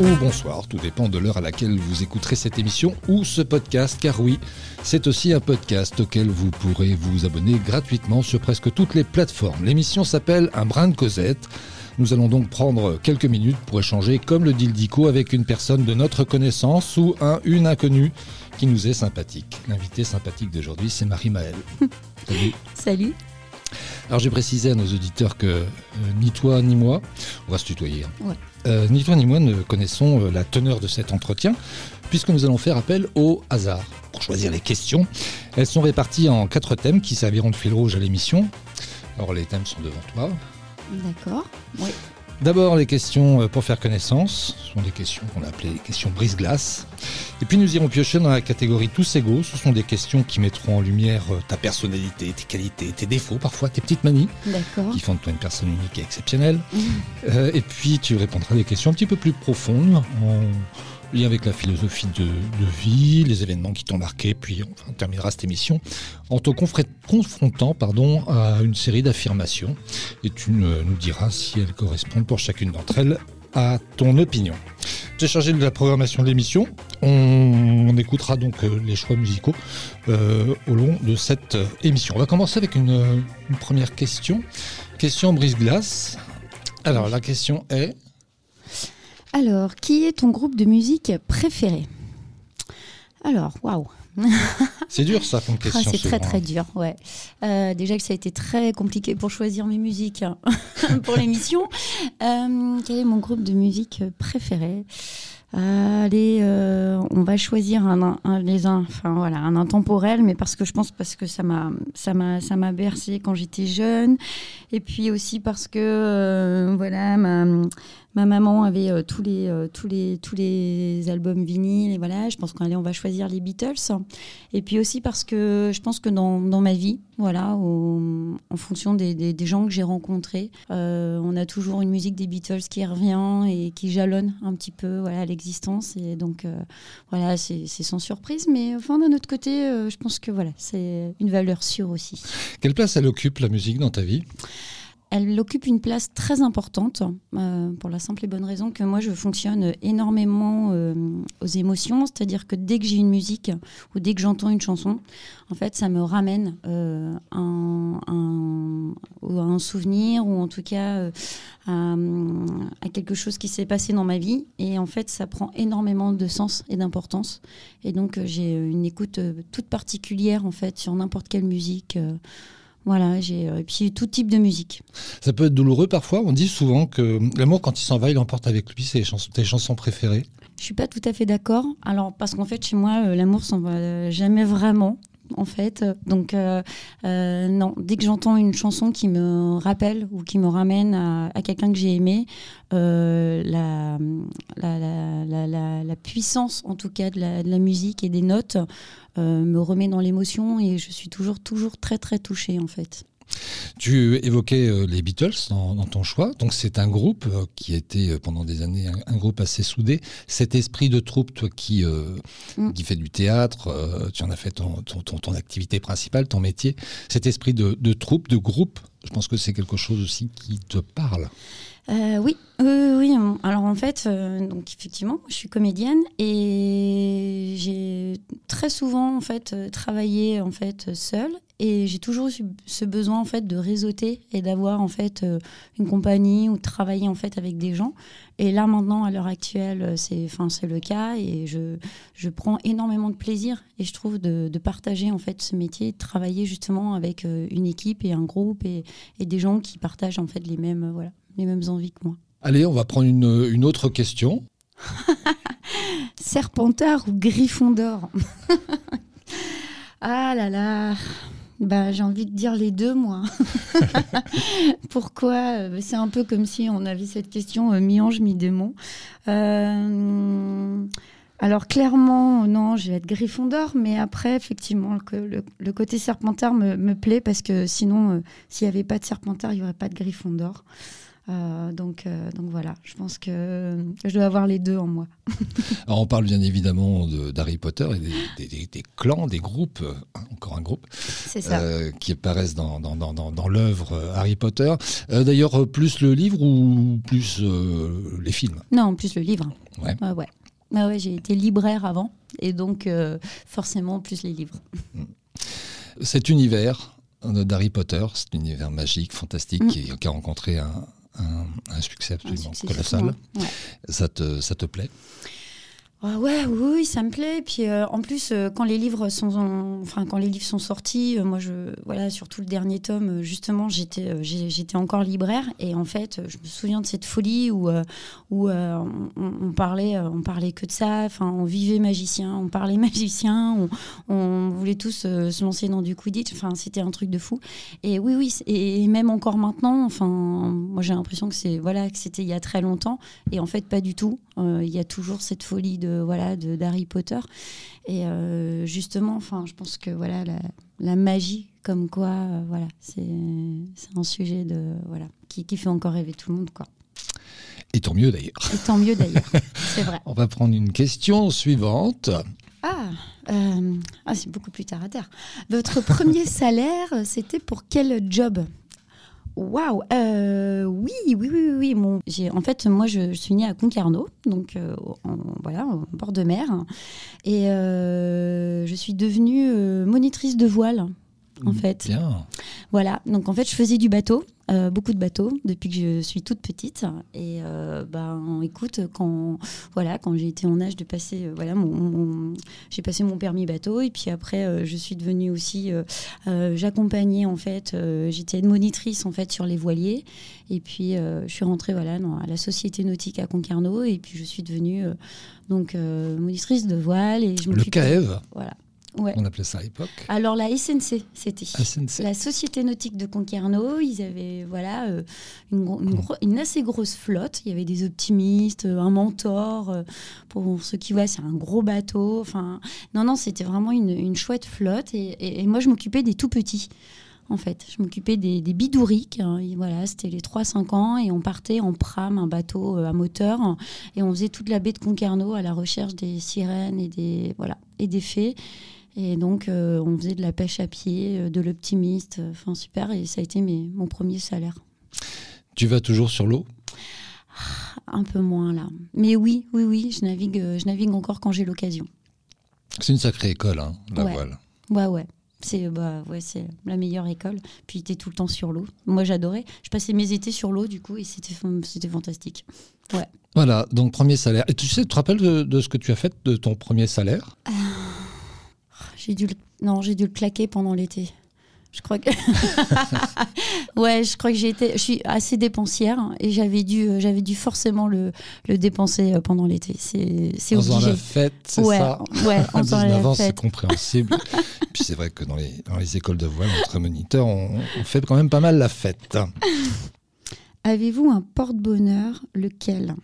ou bonsoir, tout dépend de l'heure à laquelle vous écouterez cette émission ou ce podcast, car oui, c'est aussi un podcast auquel vous pourrez vous abonner gratuitement sur presque toutes les plateformes. L'émission s'appelle Un brin de Cosette. Nous allons donc prendre quelques minutes pour échanger, comme le dit le Dico, avec une personne de notre connaissance ou un une inconnue qui nous est sympathique. L'invité sympathique d'aujourd'hui, c'est Marie-Maëlle. Salut. Salut. Alors j'ai précisé à nos auditeurs que euh, ni toi ni moi, on va se tutoyer, hein. Euh, ni toi ni moi ne connaissons euh, la teneur de cet entretien, puisque nous allons faire appel au hasard pour choisir les questions. Elles sont réparties en quatre thèmes qui serviront de fil rouge à l'émission. Alors les thèmes sont devant toi. D'accord. Oui. D'abord, les questions euh, pour faire connaissance. Ce sont des questions qu'on a appelées questions brise-glace. Et puis, nous irons piocher dans la catégorie tous égaux. Ce sont des questions qui mettront en lumière euh, ta personnalité, tes qualités, tes défauts, parfois tes petites manies. Qui font de toi une personne unique et exceptionnelle. Mmh. Euh, et puis, tu répondras à des questions un petit peu plus profondes lien avec la philosophie de, vie, les événements qui t'ont marqué, puis on terminera cette émission en te confrontant pardon, à une série d'affirmations et tu nous diras si elles correspondent pour chacune d'entre elles à ton opinion. J'ai chargé de la programmation de l'émission. On, écoutera donc euh, les choix musicaux euh, au long de cette euh, émission. On va commencer avec une, une première question. Question brise-glace. Alors la question est alors, qui est ton groupe de musique préféré? Alors, waouh c'est dur ça comme ah, question. c'est très très dur, ouais. Euh, déjà que ça a été très compliqué pour choisir mes musiques hein, pour l'émission. Euh, quel est mon groupe de musique préféré? Allez, euh, on va choisir un, les enfin voilà, un intemporel, mais parce que je pense parce que ça m'a, ça m'a, ça m'a bercé quand j'étais jeune, et puis aussi parce que voilà ma Ma maman avait euh, tous, les, euh, tous, les, tous les albums vinyles. Voilà, je pense qu'on va choisir les Beatles. Et puis aussi parce que je pense que dans, dans ma vie, voilà, en fonction des, des, gens que j'ai rencontrés, euh, on a toujours une musique des Beatles qui revient et qui jalonne un petit peu voilà, l'existence. Et donc, voilà, c'est sans surprise. Mais enfin, d'un autre côté, je pense que voilà, c'est une valeur sûre aussi. Quelle place elle occupe, la musique, dans ta vie? Elle occupe une place très importante euh, pour la simple et bonne raison que moi je fonctionne énormément euh, aux émotions, c'est-à-dire que dès que j'ai une musique ou dès que j'entends une chanson, en fait ça me ramène euh, un, un, souvenir ou en tout cas à, quelque chose qui s'est passé dans ma vie et en fait ça prend énormément de sens et d'importance et donc j'ai une écoute toute particulière en fait sur n'importe quelle musique. Voilà, j'ai euh, et puis tout type de musique. Ça peut être douloureux parfois. On dit souvent que l'amour, quand il s'en va, il emporte avec lui ses chansons, tes chansons préférées. Je suis pas tout à fait d'accord. Alors parce qu'en fait, chez moi, euh, l'amour s'en va jamais vraiment en fait. Donc, euh, non, dès que j'entends une chanson qui me rappelle ou qui me ramène à, quelqu'un que j'ai aimé, la, la, puissance, en tout cas, de la, musique et des notes euh, me remet dans l'émotion et je suis toujours, toujours très, très touchée en fait. Tu évoquais euh, les Beatles dans, ton choix. Donc, c'est un groupe euh, qui a été pendant des années un, groupe assez soudé. Cet esprit de troupe, toi qui, mm. qui fais du théâtre, tu en as fait ton, ton, activité principale, ton métier. Cet esprit de, de troupe, de groupe, je pense que c'est quelque chose aussi qui te parle. Euh, oui, oui, Alors en fait, euh, donc effectivement, je suis comédienne et j'ai très souvent en fait euh, travaillé en fait seule et j'ai toujours eu ce besoin en fait de réseauter et d'avoir en fait une compagnie ou de travailler en fait avec des gens. Et là maintenant, à l'heure actuelle, c'est enfin c'est le cas et je, je prends énormément de plaisir et je trouve de, partager en fait ce métier, de travailler justement avec une équipe et un groupe et, et des gens qui partagent en fait les mêmes voilà les mêmes envies que moi. Allez, on va prendre une, une autre question. Serpentard ou Griffon d'or Ah là là bah, j'ai envie de dire les deux, moi. Pourquoi C'est un peu comme si on avait cette question euh, mi-ange, mi-démon. Euh, alors clairement, non, je vais être Griffon d'or, mais après, effectivement, le, le, côté Serpentard me, me, plaît parce que sinon, euh, s'il n'y avait pas de Serpentard, il n'y aurait pas de Griffon d'or. Euh, donc, euh, donc voilà, je pense que, je dois avoir les deux en moi. Alors on parle bien évidemment d'Harry Potter et des, clans, des groupes. encore un groupe, ça. Euh, qui apparaissent dans, dans, dans, dans l'œuvre Harry Potter. Euh, d'ailleurs, plus le livre ou plus les films? Non, plus le livre. Ouais. ouais, ouais. ouais j'ai été libraire avant, et donc forcément plus les livres. Cet univers d'Harry Potter, cet univers magique, fantastique, mm. qui, qui, a rencontré un, un, succès absolument colossal. Ça, te, ça te plaît? Ah ouais, oui, ça me plaît. Puis euh, en plus, euh, quand les livres sont, enfin quand les livres sont sortis, euh, moi je, voilà, surtout le dernier tome, justement, j'étais, j'étais encore libraire et en fait, je me souviens de cette folie où, où on, parlait, on parlait que de ça. Enfin, on vivait magicien, on parlait magicien, on, voulait tous se lancer dans du Quidditch. Enfin, c'était un truc de fou. Et oui, oui, et, même encore maintenant. Enfin, moi j'ai l'impression que c'est, voilà, que c'était il y a très longtemps et en fait pas du tout. Il y a toujours cette folie de voilà de d'Harry Potter. Et euh, justement, enfin, je pense que voilà la, magie, comme quoi, euh, voilà, c'est un sujet de voilà qui, qui, fait encore rêver tout le monde, quoi. Et tant mieux d'ailleurs. Et tant mieux d'ailleurs, c'est vrai. On va prendre une question suivante. Ah, euh, ah c'est beaucoup plus terre à terre. Votre premier salaire, c'était pour quel job? Waouh euh, oui, oui, oui, oui. Mon, en fait, moi, je, suis née à Concarneau, donc euh, voilà, en bord de mer, et euh, je suis devenue monitrice de voile en fait. Bien. Voilà, donc en fait, je faisais du bateau, euh, beaucoup de bateaux depuis que je suis toute petite. Et euh, ben, écoute, quand voilà, quand j'ai été en âge de passer, euh, voilà, mon, j'ai passé mon permis bateau et puis après, je suis devenue aussi, j'accompagnais en fait, j'étais monitrice en fait sur les voiliers. Et puis, je suis rentrée voilà dans, à la société nautique à Concarneau et puis je suis devenue donc monitrice de voile et je Le CAEV. Voilà. On appelait ça à l'époque. Alors la SNC, c'était la Société nautique de Concarneau. Ils avaient voilà euh, mmh. une, assez grosse flotte. Il y avait des optimistes, un mentor. Euh, pour ceux qui voient, c'est un gros bateau. Enfin, non, non, c'était vraiment une, chouette flotte. Et, moi, je m'occupais des tout petits. En fait, je m'occupais des, des bidouriques. Hein. voilà, c'était les 3-5 ans et on partait en pram, un bateau euh, à moteur, et on faisait toute la baie de Concarneau à la recherche des sirènes et des voilà et des fées. Et donc, euh, on faisait de la pêche à pied, euh, de l'optimiste. Euh, enfin, super. Et ça a été mes, mon premier salaire. Tu vas toujours sur l'eau? Un peu moins, là. Mais oui, oui, oui. Je navigue, je navigue encore quand j'ai l'occasion. C'est une sacrée école, hein, la ouais. voile. Ouais, ouais. C'est bah, ouais, la meilleure école. Puis tu es tout le temps sur l'eau. Moi, j'adorais. Je passais mes étés sur l'eau, du coup, et c'était fantastique. Ouais. Voilà, donc premier salaire. Et tu sais, tu te rappelles de, de ce que tu as fait de ton premier salaire? J'ai dû le... non, j'ai dû le claquer pendant l'été. Je crois que ouais, je crois que j'ai été, je suis assez dépensière et j'avais dû, euh, j'avais dû forcément le, le dépenser euh, pendant l'été. C'est, c'est obligé. En faisant la fête, c'est ouais, ça. Ouais, en 19 ans, c'est compréhensible. Puis c'est vrai que dans les, dans les écoles de voile, entre moniteurs, on, on fait quand même pas mal la fête. Avez-vous un porte-bonheur Lequel?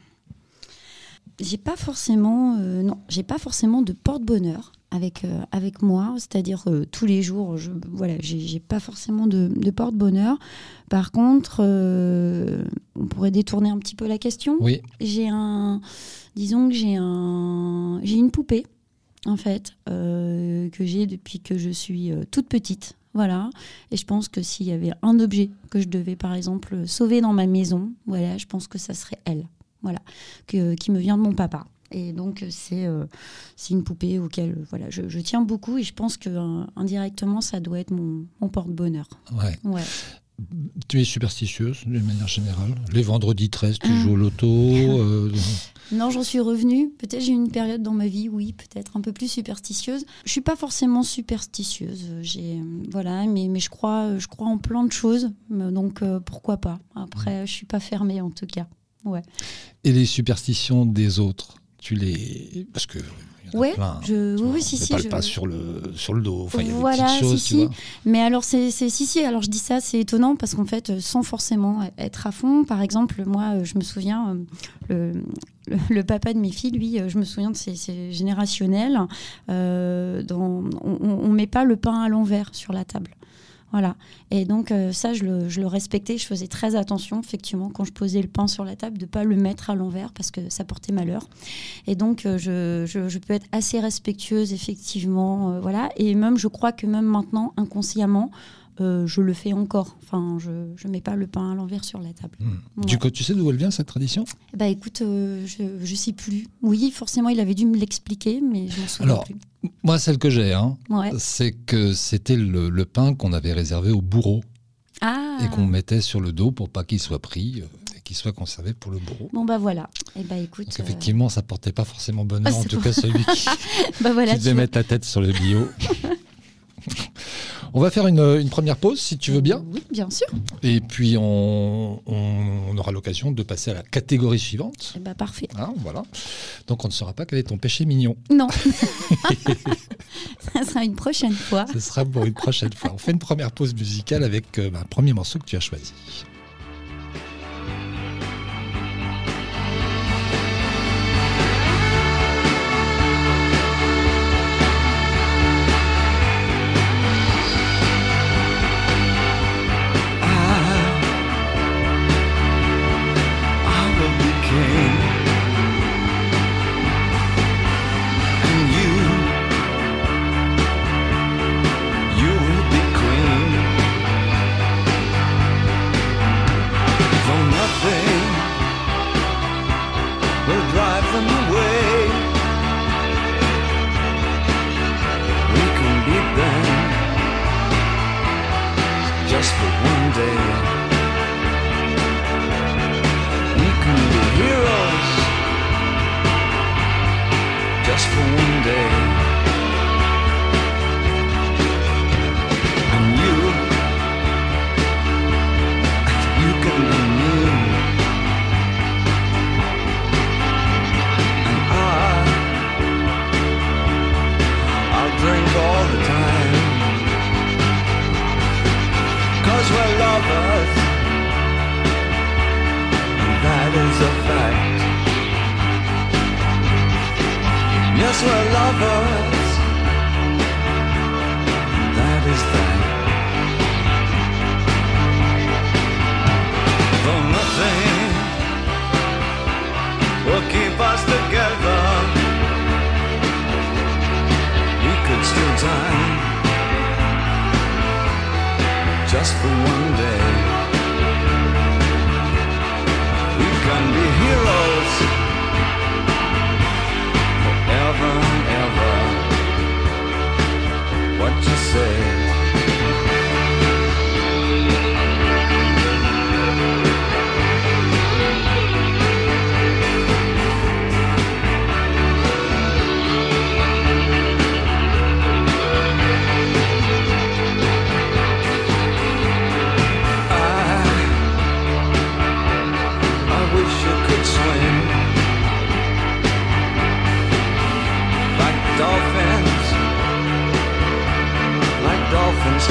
J'ai pas forcément, euh, non, j'ai pas forcément de porte-bonheur avec, euh, avec moi, c'est-à-dire euh, tous les jours, je voilà, j'ai pas forcément de, de porte-bonheur. Par contre, euh, on pourrait détourner un petit peu la question. Oui. J'ai un, disons que j'ai un, j'ai une poupée en fait que j'ai depuis que je suis toute petite. Voilà. Et je pense que s'il y avait un objet que je devais, par exemple, sauver dans ma maison, voilà, je pense que ça serait elle. Voilà. Que, qui me vient de mon papa. Et donc, c'est euh, une poupée auquel voilà, je, tiens beaucoup et je pense que euh, indirectement, ça doit être mon, mon porte-bonheur. Ouais. ouais. Tu es superstitieuse d'une manière générale Les vendredis 13, tu joues au loto euh, Non, j'en suis revenue. Peut-être j'ai eu une période dans ma vie, oui, peut-être un peu plus superstitieuse. Je suis pas forcément superstitieuse, j'ai voilà, mais, mais je crois je crois en plein de choses, donc pourquoi pas. Après, je suis pas fermée en tout cas. Ouais. Et les superstitions des autres? Tu les parce que ouais, je oui, si si, je... pas sur le sur le dos. Enfin, il y a voilà, des choses, si, tu vois. Mais alors c'est si si. Alors je dis ça, c'est étonnant parce qu'en fait, sans forcément être à fond. Par exemple, moi, je me souviens le, le, papa de mes filles, lui, je me souviens de c'est générationnel. Euh, dans, on, on met pas le pain à l'envers sur la table. Voilà. Et donc, euh, ça, je le, respectais. Je faisais très attention, effectivement, quand je posais le pain sur la table, de ne pas le mettre à l'envers parce que ça portait malheur. Et donc, euh, je, peux être assez respectueuse, effectivement. Euh, voilà. Et même, je crois que même maintenant, inconsciemment, euh, je le fais encore. Enfin, je ne mets pas le pain à l'envers sur la table. Mmh. Du coup, tu sais d'où elle vient cette tradition? Bah écoute, euh, je ne sais plus. Oui, forcément, il avait dû me l'expliquer, mais je m'en souviens Alors, plus. Moi, celle que j'ai, hein, Ouais. c'est que c'était le, le pain qu'on avait réservé au bourreau Ah et qu'on mettait sur le dos pour pas qu'il soit pris euh, et qu'il soit conservé pour le bourreau. Bon, bah voilà. Et bah écoute. Donc euh, effectivement, ça portait pas forcément bonheur, Ah, en tout pour- cas celui qui, bah voilà. qui devait vois. mettre la tête sur le bio. On va faire une, une première pause si tu veux bien. Oui, bien sûr. Et puis on, aura l'occasion de passer à la catégorie suivante. Et bah parfait. Hein, voilà. Donc on ne saura pas quel est ton péché mignon. Non. ça sera une prochaine fois. Ce sera pour une prochaine fois. On fait une première pause musicale avec euh, bah, un premier morceau que tu as choisi.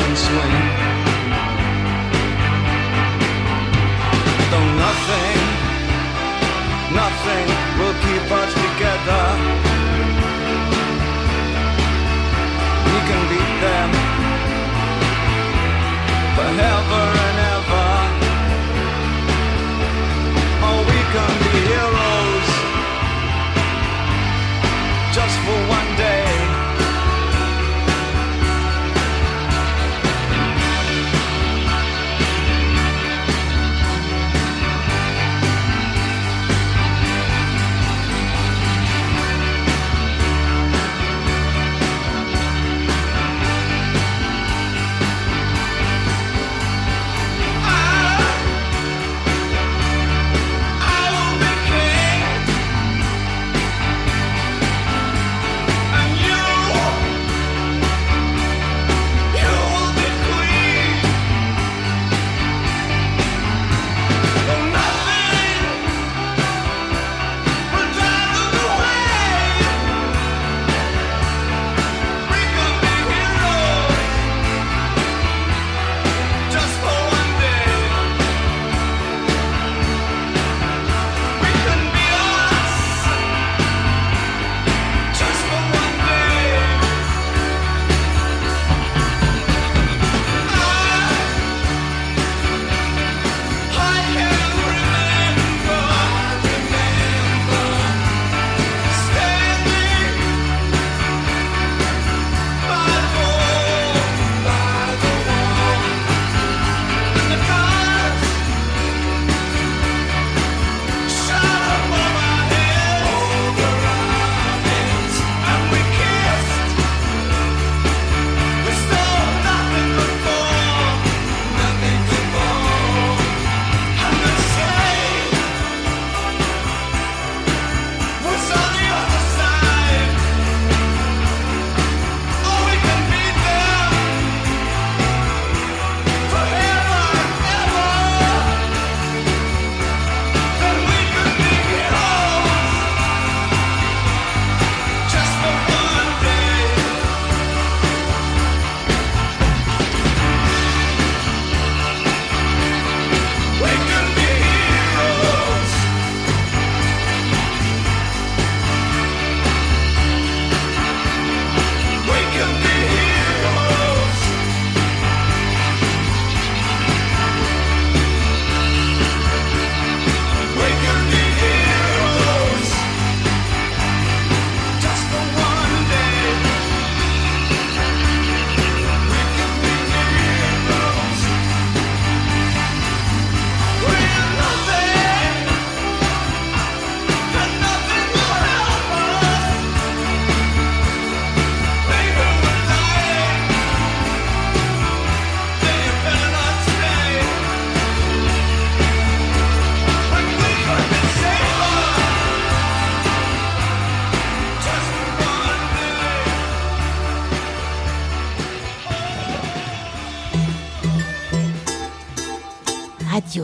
and swing.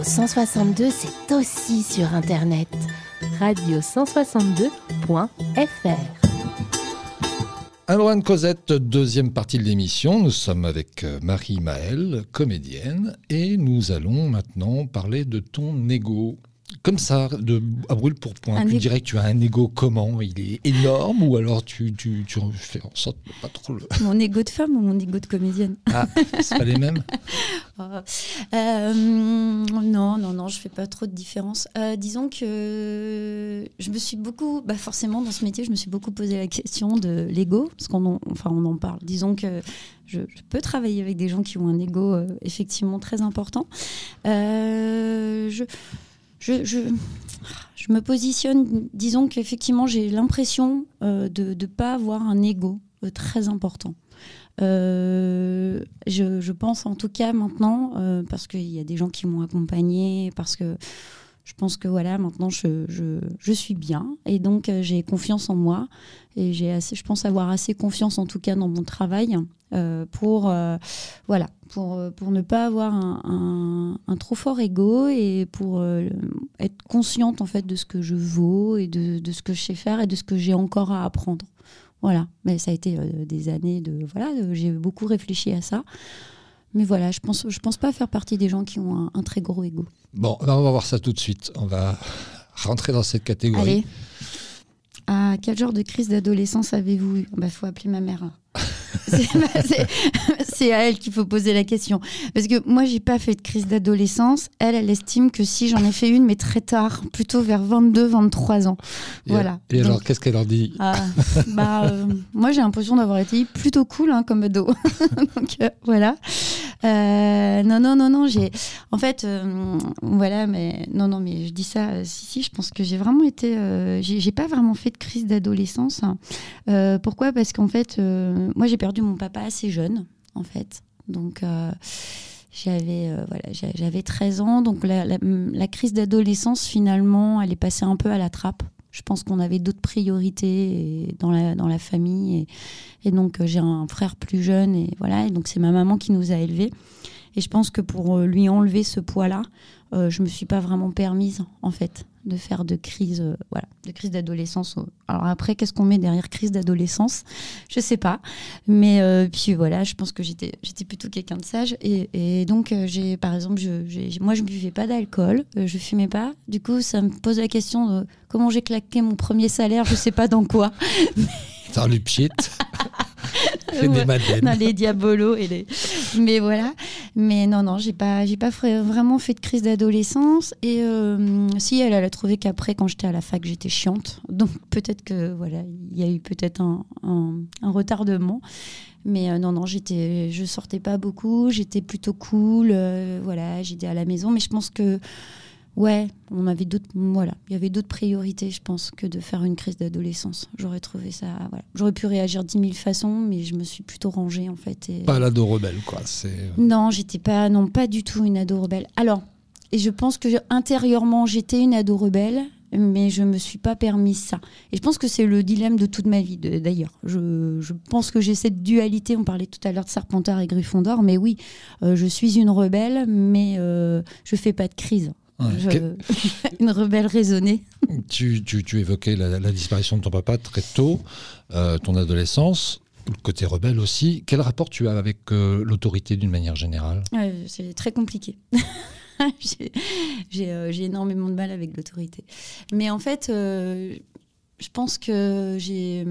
162, c'est aussi sur Internet. Radio162.fr. Alors Anne Cosette, deuxième partie de l'émission, nous sommes avec euh, Marie Maëlle, comédienne, et nous allons maintenant parler de ton ego. Comme ça, de, à brûle pour point, Un tu dirais que tu as un ego comment? Il est énorme ou alors tu, tu, tu fais en sorte de pas trop le... Mon ego de femme ou mon ego de comédienne? Ah, c'est pas les mêmes? Euh, euh, non, non, non, je fais pas trop de différence. Euh, disons que je me suis beaucoup, bah forcément dans ce métier, je me suis beaucoup posé la question de l'ego, parce qu'on en, enfin, on en parle. Disons que je, je peux travailler avec des gens qui ont un ego euh, effectivement très important. Euh, je, je, je, je me positionne, disons qu'effectivement j'ai l'impression euh, de ne pas avoir un ego euh, très important. Euh, je, je pense en tout cas maintenant, euh, parce qu'il y a des gens qui m'ont accompagné, parce que je pense que voilà, maintenant je, je, je suis bien et donc euh, j'ai confiance en moi et j'ai assez, je pense avoir assez confiance en tout cas dans mon travail euh, pour euh, voilà, pour, pour ne pas avoir un, un- trop fort ego et pour être consciente en fait de ce que je vaux et de, de ce que je sais faire et de ce que j'ai encore à apprendre. Voilà, mais ça a été des années de voilà, j'ai beaucoup réfléchi à ça. Mais voilà, je pense je pense pas faire partie des gens qui ont un, un très gros ego. Bon, ben, on va voir ça tout de suite. On va rentrer dans cette catégorie. Allez. À quel genre de crise d'adolescence avez-vous eu? Bah, faut appeler ma mère. C'est bah, c'est- à elle qu'il faut poser la question. Parce que moi, j'ai pas fait de crise d'adolescence. Elle, elle estime que si j'en ai fait une, mais très tard, plutôt vers 22, 23 ans. Et- Voilà. Et alors, qu'est-ce qu'elle leur dit? Ah, bah, euh, moi, j'ai l'impression d'avoir été plutôt cool hein, comme ado. Donc, euh, voilà. Euh, non, non, non, non. J'ai, en fait, euh, voilà, mais non, non, mais je dis ça. euh, si, si, je pense que j'ai vraiment été. j'ai pas vraiment fait de crise d'adolescence. Euh, pourquoi? Parce qu'en fait, moi, j'ai perdu mon papa assez jeune, en fait. Donc. j'avais voilà, j'a- j'avais 13 ans, donc la- la crise d'adolescence finalement, elle est passée un peu à la trappe. Je pense qu'on avait d'autres priorités et- dans la, dans la famille. Et, et donc, euh, j'ai un frère plus jeune. Et voilà. Et donc, c'est ma maman qui nous a élevés. Et je pense que pour euh, lui enlever ce poids-là, euh, je me suis pas vraiment permise, en fait, de faire de crise, euh, voilà, de crise d'adolescence. Alors après, qu'est-ce qu'on met derrière crise d'adolescence? Je sais pas. Mais euh, puis voilà, je pense que j'étais, j'étais plutôt quelqu'un de sage. Et, et donc, j'ai, par exemple, je, moi, je ne buvais pas d'alcool, je fumais pas. Du coup, ça me pose la question de comment j'ai claqué mon premier salaire, je sais pas dans quoi. Dans les pieds. Fais Ouais. des madeleines. dans les diabolos et les mais voilà. Mais non non j'ai pas j'ai pas vraiment fait de crise d'adolescence. Et euh, si elle elle a trouvé qu'après quand j'étais à la fac j'étais chiante. Donc peut-être que voilà il y a eu peut-être un, un, un retardement. Mais euh, non non j'étais je sortais pas beaucoup. J'étais plutôt cool. Euh, voilà j'étais à la maison. Mais je pense que Ouais, on avait d'autres, voilà, il y avait d'autres priorités, je pense, que de faire une crise d'adolescence. J'aurais trouvé ça, voilà, j'aurais pu réagir dix mille façons, mais je me suis plutôt rangée en fait. Et... Pas l'ado rebelle, quoi. C'est. Non, j'étais pas, non, pas du tout une ado rebelle. Alors, et je pense que intérieurement, j'étais une ado rebelle, mais je me suis pas permis ça. Et je pense que c'est le dilemme de toute ma vie, d'ailleurs. Je, je pense que j'ai cette dualité. On parlait tout à l'heure de Serpentard et Gryffondor, mais oui, euh, je suis une rebelle, mais euh, je fais pas de crise. Ouais. Je- Que- une rebelle raisonnée. Tu, tu- tu évoquais la, la disparition de ton papa très tôt, euh, ton adolescence, le côté rebelle aussi. Quel rapport tu as avec euh, l'autorité d'une manière générale? Ouais, c'est très compliqué. j'ai j'ai, euh, énormément de mal avec l'autorité. Mais en fait, euh, je pense que j'ai.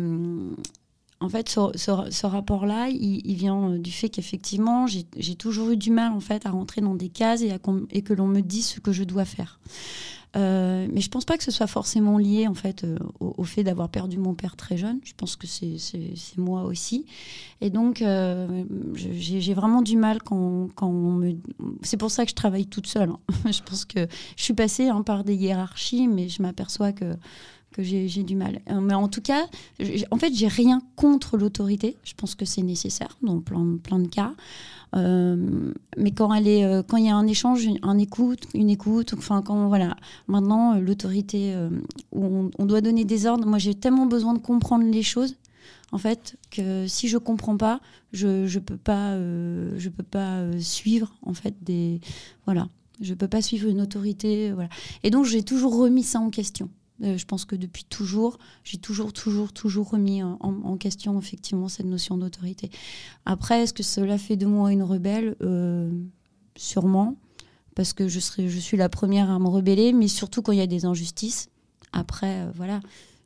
En fait, ce, rapport-là, il, vient euh, du fait qu'effectivement, j'ai toujours eu du mal en fait à rentrer dans des cases et, à et que l'on me dise ce que je dois faire. Euh, mais je pense pas que ce soit forcément lié en fait euh, au, fait d'avoir perdu mon père très jeune. Je pense que c'est moi aussi. Et donc, j'ai vraiment du mal quand, quand on me. C'est pour ça que je travaille toute seule. hein. je pense que je suis passée hein, par des hiérarchies, mais je m'aperçois que que j'ai du mal. Euh, Mais en tout cas, en fait, j'ai rien contre l'autorité. Je pense que c'est nécessaire dans plein, plein de cas. Euh, mais quand elle est, euh, il y a un échange, une, un écoute, une écoute, enfin quand voilà, maintenant l'autorité où on, doit donner des ordres. Moi, j'ai tellement besoin de comprendre les choses, en fait, que si je comprends pas, je je peux pas, je peux pas suivre en fait des voilà. Je peux pas suivre une autorité, voilà. Et donc j'ai toujours remis ça en question. Euh, je pense que depuis toujours, j'ai toujours, toujours, toujours remis en, question effectivement cette notion d'autorité. Après, est-ce que cela fait de moi une rebelle? Euh, Sûrement, parce que je suis la première à me rebeller, mais surtout quand il y a des injustices. Après, euh, voilà,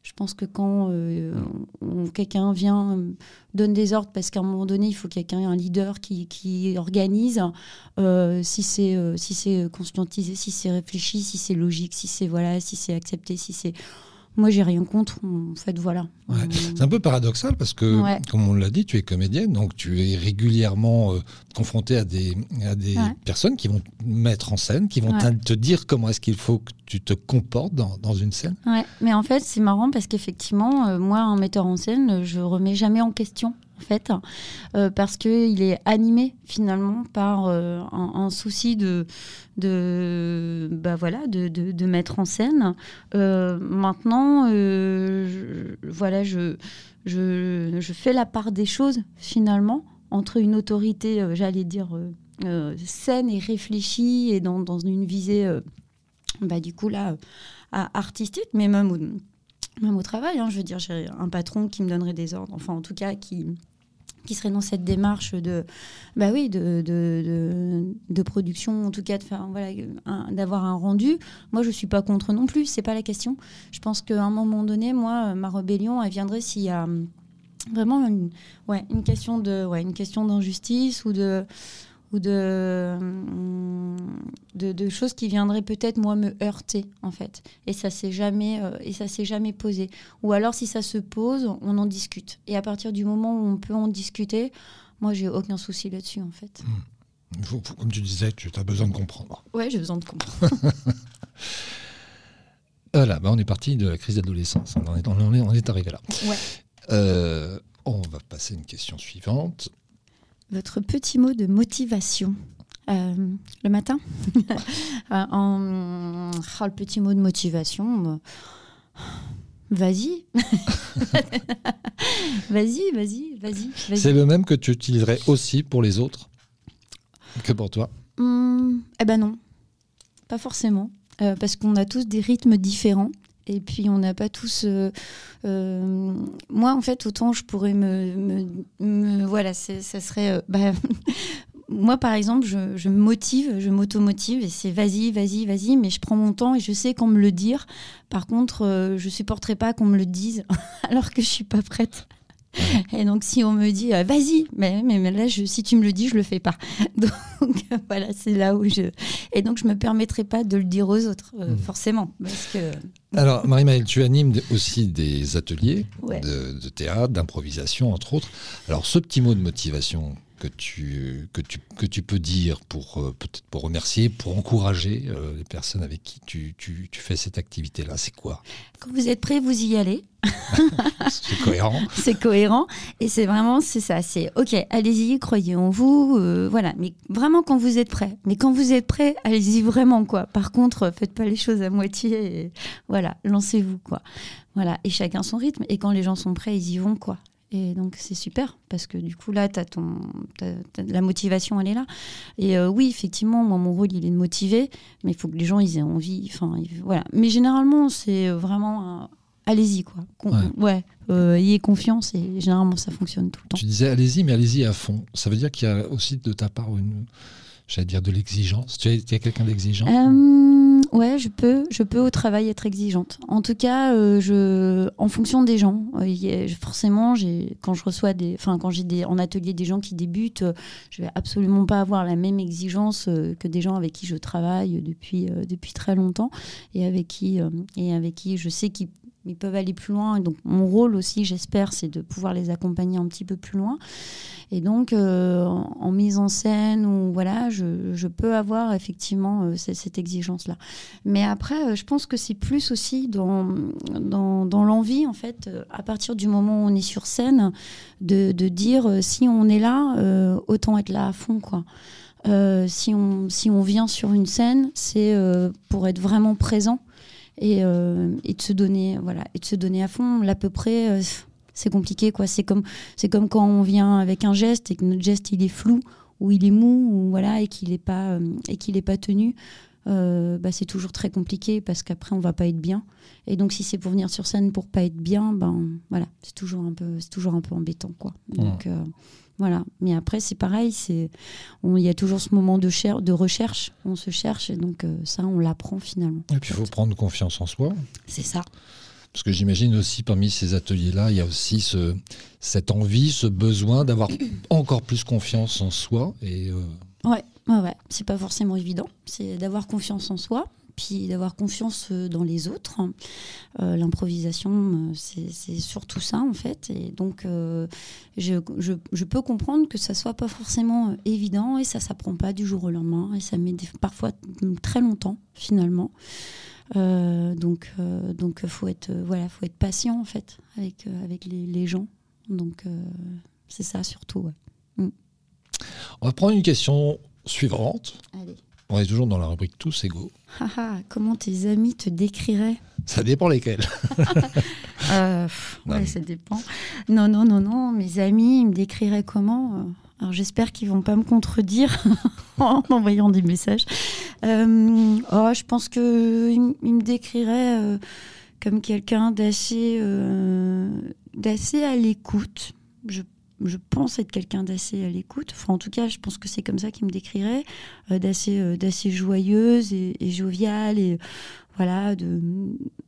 je pense que quand euh, on- quelqu'un vient, euh, donne des ordres, parce qu'à un moment donné, il faut quelqu'un, un leader qui, qui organise, euh, si c'est euh, si conscientisé, si c'est réfléchi, si c'est logique, si c'est voilà, si c'est accepté, si c'est... Moi, j'ai rien contre, en fait, voilà. Ouais. Euh, C'est un peu paradoxal parce que, Ouais. comme on l'a dit, tu es comédienne, donc tu es régulièrement euh, confrontée à des, à des Ouais. personnes qui vont te mettre en scène, qui vont te dire comment est-ce qu'il faut que tu te comportes dans, dans une scène. Ouais, mais en fait, c'est marrant parce qu'effectivement, euh, moi, un metteur en scène, je remets jamais en question, en fait, euh, parce qu'il est animé finalement par euh, un, souci de, bah voilà, de, mettre en scène. Euh, maintenant, je, voilà, je, je, fais la part des choses finalement entre une autorité, j'allais dire, saine et réfléchie et dans, une visée, bah, du coup, là, artistique, mais même au, même au travail. hein. je veux dire, j'ai un patron qui me donnerait des ordres, enfin, en tout cas, qui, qui serait dans cette démarche de, bah oui, de, de, production, en tout cas, faire, voilà, un- d'avoir un rendu. Moi, je suis pas contre non plus, c'est pas la question. Je pense qu'à un moment donné, moi, ma rébellion, elle viendrait s'il y a vraiment ouais, une question ouais, une question d'injustice ou de ou de, de, de choses qui viendraient peut-être moi me heurter en fait et ça s'est jamais euh, et ça s'est jamais posé ou alors si ça se pose on en discute et à partir du moment où on peut en discuter moi j'ai aucun souci là-dessus en fait faut- faut- comme tu disais, tu as besoin de comprendre. ouais j'ai besoin de comprendre Voilà, bah on est parti de la crise d'adolescence. On, en est- on est, on est arrivé là. Ouais. Euh, on va passer à une question suivante. Votre petit mot de motivation Euh, le matin Euh, en... ah, le petit mot de motivation euh, vas-y vas-y vas-y vas-y C'est le même que tu utiliserais aussi pour les autres que pour toi? Hum, eh ben non, pas forcément, Euh, parce qu'on a tous des rythmes différents. Et puis on n'a pas tous. euh, euh, moi, en fait, autant je pourrais me, voilà, ça serait. euh, bah, moi, par exemple, je, je me motive, je m'automotive, et c'est vas-y, vas-y, vas-y, mais je prends mon temps et je sais qu'on me le dire. Par contre, euh, je supporterai pas qu'on me le dise alors que je suis pas prête. Et donc, si on me dit euh, vas-y, mais, mais, mais là, je, si tu me le dis, je le fais pas. Donc voilà, c'est là où je. Et donc, je me permettrai pas de le dire aux autres, euh, Mm. forcément. Parce que. Alors, Marie-Maëlle, tu animes aussi des ateliers Ouais. de, de théâtre, d'improvisation, entre autres. Alors, ce petit mot de motivation que tu, que tu, que tu peux dire pour euh, peut-être pour remercier, pour encourager euh, les personnes avec qui tu, tu, tu fais cette activité-là, c'est quoi Quand vous êtes prêts, vous y allez. C'est cohérent. C'est cohérent. Et c'est vraiment c'est ça c'est ok allez-y croyez en vous euh, voilà. Mais vraiment quand vous êtes prêt mais quand vous êtes prêt allez-y vraiment quoi. Par contre faites pas les choses à moitié et, voilà lancez-vous quoi. Voilà et chacun son rythme. Et quand les gens sont prêts ils y vont quoi et donc c'est super parce que du coup là t'as ton la motivation elle est là et euh, oui effectivement moi mon rôle il est de motiver mais il faut que les gens ils aient envie enfin voilà mais généralement c'est vraiment un- allez-y quoi Con- Ouais. ouais euh, ayez confiance et généralement ça fonctionne tout le temps. Tu disais allez-y, mais allez-y à fond. Ça veut dire qu'il y a aussi de ta part une, j'allais dire de l'exigence. Tu es, quelqu'un d'exigeant Euh, ouais, je peux, je peux au travail être exigeante. En tout cas, euh, je, en fonction des gens, euh, forcément, quand je reçois des, enfin quand j'ai des, en atelier des gens qui débutent, euh, je vais absolument pas avoir la même exigence euh, que des gens avec qui je travaille depuis depuis très longtemps et avec qui et avec qui je sais qu'ils ils peuvent aller plus loin. Et donc mon rôle aussi, j'espère, c'est de pouvoir les accompagner un petit peu plus loin. Et donc, euh, en, mise en scène, ou voilà, je, je peux avoir effectivement euh, cette, exigence-là. Mais après, euh, je pense que c'est plus aussi dans, dans, dans l'envie, en fait, à partir du moment où on est sur scène, de, de dire si on est là, autant être là à fond, quoi. Si, on, si on vient sur une scène, c'est pour être vraiment présent et, euh, et de se donner, voilà, et de se donner à fond. L'à peu près, euh, c'est compliqué, quoi. C'est comme c'est comme quand on vient avec un geste et que notre geste il est flou, où il est mou ou voilà et qu'il n'est pas euh, et qu'il est pas tenu, bah, c'est toujours très compliqué parce qu'après on va pas être bien. Et donc si c'est pour venir sur scène pour pas être bien, ben voilà, c'est toujours un peu c'est toujours un peu embêtant quoi. Donc voilà. Mais après c'est pareil, c'est on- il y a toujours ce moment de cher- de recherche, on se cherche et donc euh, ça on l'apprend finalement. Et puis il faut prendre confiance en soi. C'est ça. Parce que j'imagine aussi parmi ces ateliers-là, il y a aussi ce, cette envie, ce besoin d'avoir encore plus confiance en soi. Et euh, Ouais, ouais, ouais. C'est pas forcément évident. C'est d'avoir confiance en soi, puis d'avoir confiance euh, dans les autres. Euh, L'improvisation, euh, c'est surtout ça, en fait. Et donc, euh, je, je, je peux comprendre que ça soit pas forcément évident et ça s'apprend pas du jour au lendemain. Et ça met des- parfois mm, très longtemps, finalement. Euh, donc, donc faut être, voilà, faut être patient en fait avec avec les, les gens. Donc, c'est ça surtout. ouais. on va prendre une question suivante. Allez. On est toujours dans la rubrique tous égaux. Haha, comment tes amis te décriraient? Ça dépend lesquels. Euh, ouais, ça dépend. Non, non, non, non. Mes amis, ils me décriraient comment? Euh, Alors, j'espère qu'ils vont pas me contredire en envoyant des messages. Euh, oh, je pense que ils, m- ils me décriraient euh, comme quelqu'un d'assez, d'assez à l'écoute. Je je pense être quelqu'un d'assez à l'écoute. Enfin, en tout cas, je pense que c'est comme ça qu'ils me décriraient, euh, d'assez, euh, d'assez joyeuse et, joviale et voilà, de,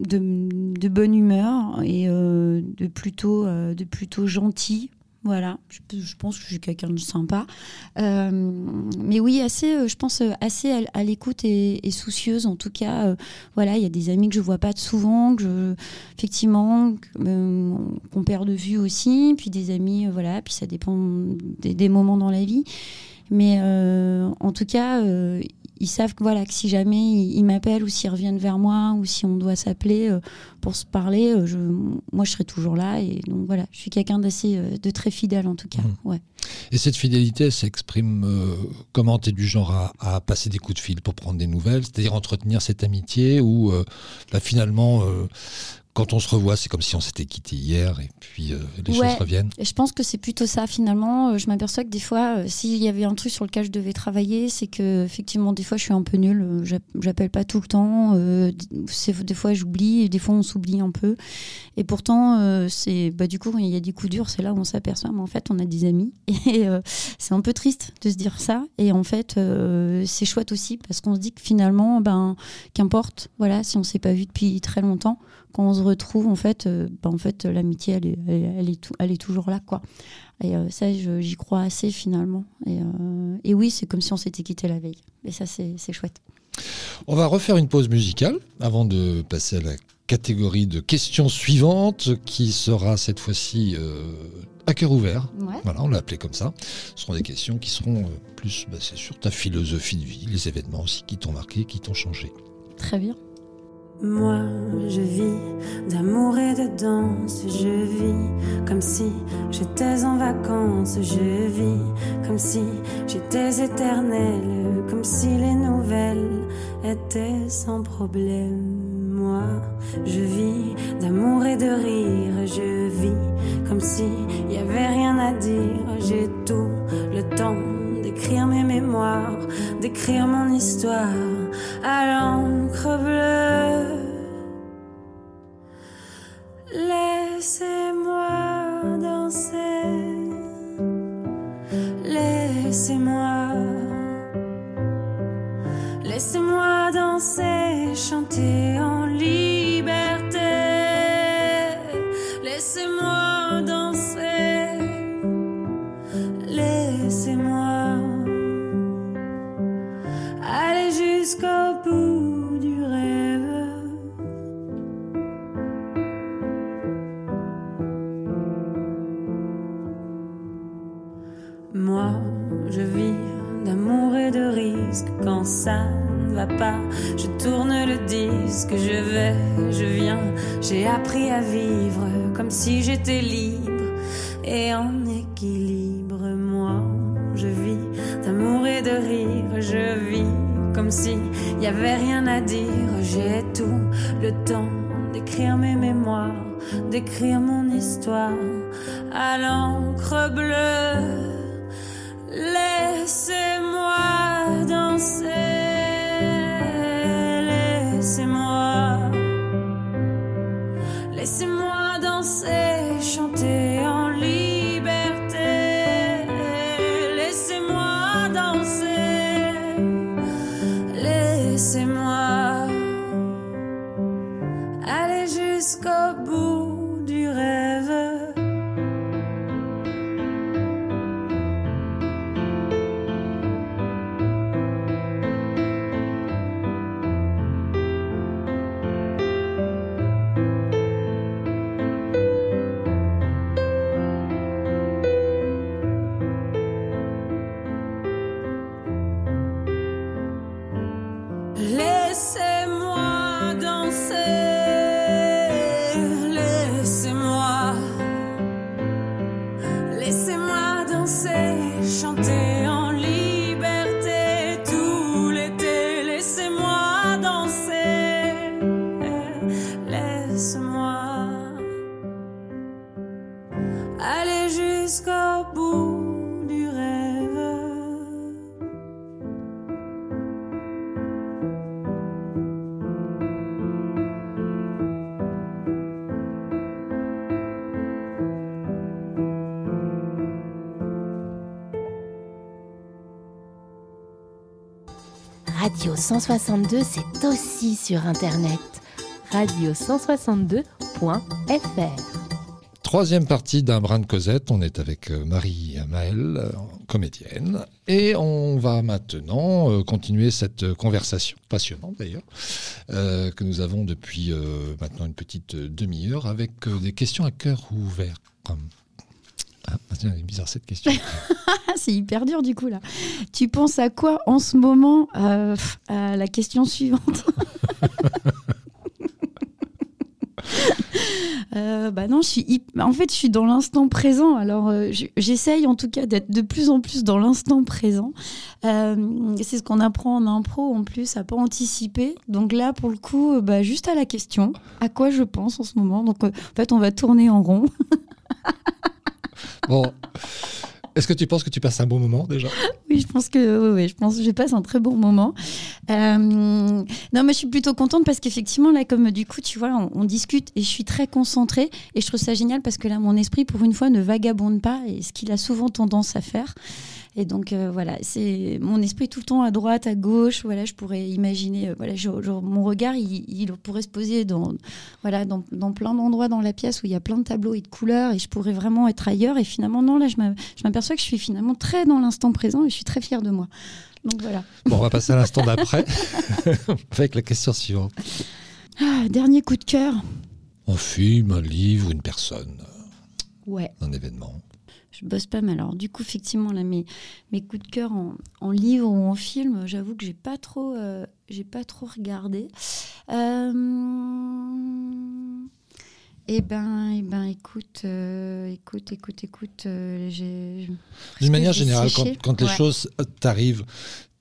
de, bonne humeur et euh, de plutôt, de plutôt gentil. Voilà, je, pense que je suis quelqu'un de sympa. Euh, mais oui, assez, euh, je pense euh, assez à, l'écoute et, soucieuse. En tout cas, voilà, il y a des amis que je vois pas souvent, que je, effectivement, qu'on perd de vue aussi. Puis des amis, voilà, puis ça dépend des, des moments dans la vie. Mais en tout cas, ils savent que voilà que si jamais ils, ils m'appellent ou s'ils reviennent vers moi ou si on doit s'appeler euh, pour se parler, euh, je, moi je serai toujours là et donc voilà, je suis quelqu'un d'assez euh, de très fidèle en tout cas. Mhm. Ouais. Et cette fidélité, s'exprime euh, comment? Tu es du genre à, à passer des coups de fil pour prendre des nouvelles, c'est-à-dire entretenir cette amitié ou euh, bah, finalement, euh, quand on se revoit, c'est comme si on s'était quitté hier et puis euh, les Ouais. choses reviennent. Je pense que c'est plutôt ça finalement. Euh, Je m'aperçois que des fois, euh, s'il y avait un truc sur lequel je devais travailler, c'est que effectivement des fois je suis un peu nulle. Euh, j'app- J'appelle pas tout le temps. euh, des fois j'oublie, et des fois on s'oublie un peu. Et pourtant, c'est bah, du coup il y a des coups durs, c'est là où on s'aperçoit. Mais en fait, on a des amis et c'est un peu triste de se dire ça. Et en fait, c'est chouette aussi parce qu'on se dit que finalement, ben qu'importe. Voilà, si on s'est pas vu depuis très longtemps, quand on se retrouve, en fait, euh, ben, en fait, l'amitié, elle est, elle, est- elle est tou- elle est toujours là, quoi. Et euh, ça, j'y crois assez finalement. Et, euh, et oui, c'est comme si on s'était quitté la veille. Et ça, c'est chouette. On va refaire une pause musicale avant de passer à la catégorie de questions suivantes qui sera cette fois-ci euh, à cœur ouvert. Ouais. Voilà, on l'a appelé comme ça. Ce seront des questions qui seront euh, plus bah, c'est sur ta philosophie de vie, les événements aussi qui t'ont marqué, qui t'ont changé. Très bien. Moi, je vis d'amour et de danse. Je vis comme si j'étais en vacances. Je vis comme si j'étais éternelle. Comme si les nouvelles étaient sans problème. Moi, je vis d'amour et de rire. Je vis comme si y avait rien à dire. J'ai tout le temps d'écrire mes mémoires, d'écrire mon histoire à l'encre bleue. Laissez-moi danser, laissez-moi, laissez-moi danser, chanter en Ça ne va pas, je tourne le disque. Je vais, je viens. J'ai appris à vivre comme si j'étais libre et en équilibre. Moi, je vis d'amour et de rire. Je vis comme si y avait rien à dire. J'ai tout le temps d'écrire mes mémoires, d'écrire mon histoire à l'encre bleue. Laissez-moi danser. 162, c'est aussi sur Internet. Radio162.fr Troisième partie d'un brin de Cosette, on est avec euh, Marie Maëlle, euh, comédienne, et on va maintenant euh, continuer cette conversation, passionnante d'ailleurs, que nous avons depuis maintenant une petite demi-heure, avec des questions à cœur ouvert. Ah, tiens, elle est bizarre cette question. C'est hyper dur du coup là. Tu penses à quoi en ce moment Euh, à La question suivante. Euh, bah non, je suis en fait, je suis dans l'instant présent. Alors, euh, j'essaye en tout cas d'être de plus en plus dans l'instant présent. C'est ce qu'on apprend en impro en plus, à pas anticiper. Donc là, pour le coup, bah, juste à la question, à quoi je pense en ce moment. Donc, en fait, on va tourner en rond. Bon, est-ce que tu penses que tu passes un bon moment déjà? Oui, je pense que oui, je pense que je passe un très bon moment. Euh, non, mais je suis plutôt contente parce qu'effectivement là, comme du coup, tu vois, on, on discute et je suis très concentrée et je trouve ça génial parce que là, mon esprit, pour une fois, ne vagabonde pas et ce qu'il a souvent tendance à faire. Et donc euh, voilà, c'est mon esprit tout le temps à droite, à gauche. Voilà, je pourrais imaginer, euh, voilà, je- je- mon regard, il, il pourrait se poser dans, voilà, dans, dans plein d'endroits dans la pièce où il y a plein de tableaux et de couleurs et je pourrais vraiment être ailleurs. Et finalement, non, là, je m'aperçois que je suis finalement très dans l'instant présent et je suis très fière de moi. Donc voilà. Bon, on va passer à l'instant d'après, avec la question suivante. Ah, dernier coup de cœur. Un film, un livre, une personne, Ouais, un événement. Je bosse pas mal. Alors du coup, effectivement, là, mes, mes coups de cœur en, en livre ou en film, j'avoue que j'ai pas trop, euh, j'ai pas trop regardé. Euh... Eh ben, eh ben, écoute, euh, écoute, écoute, écoute. euh, j'ai- D'une manière générale, quand, quand les choses t'arrivent,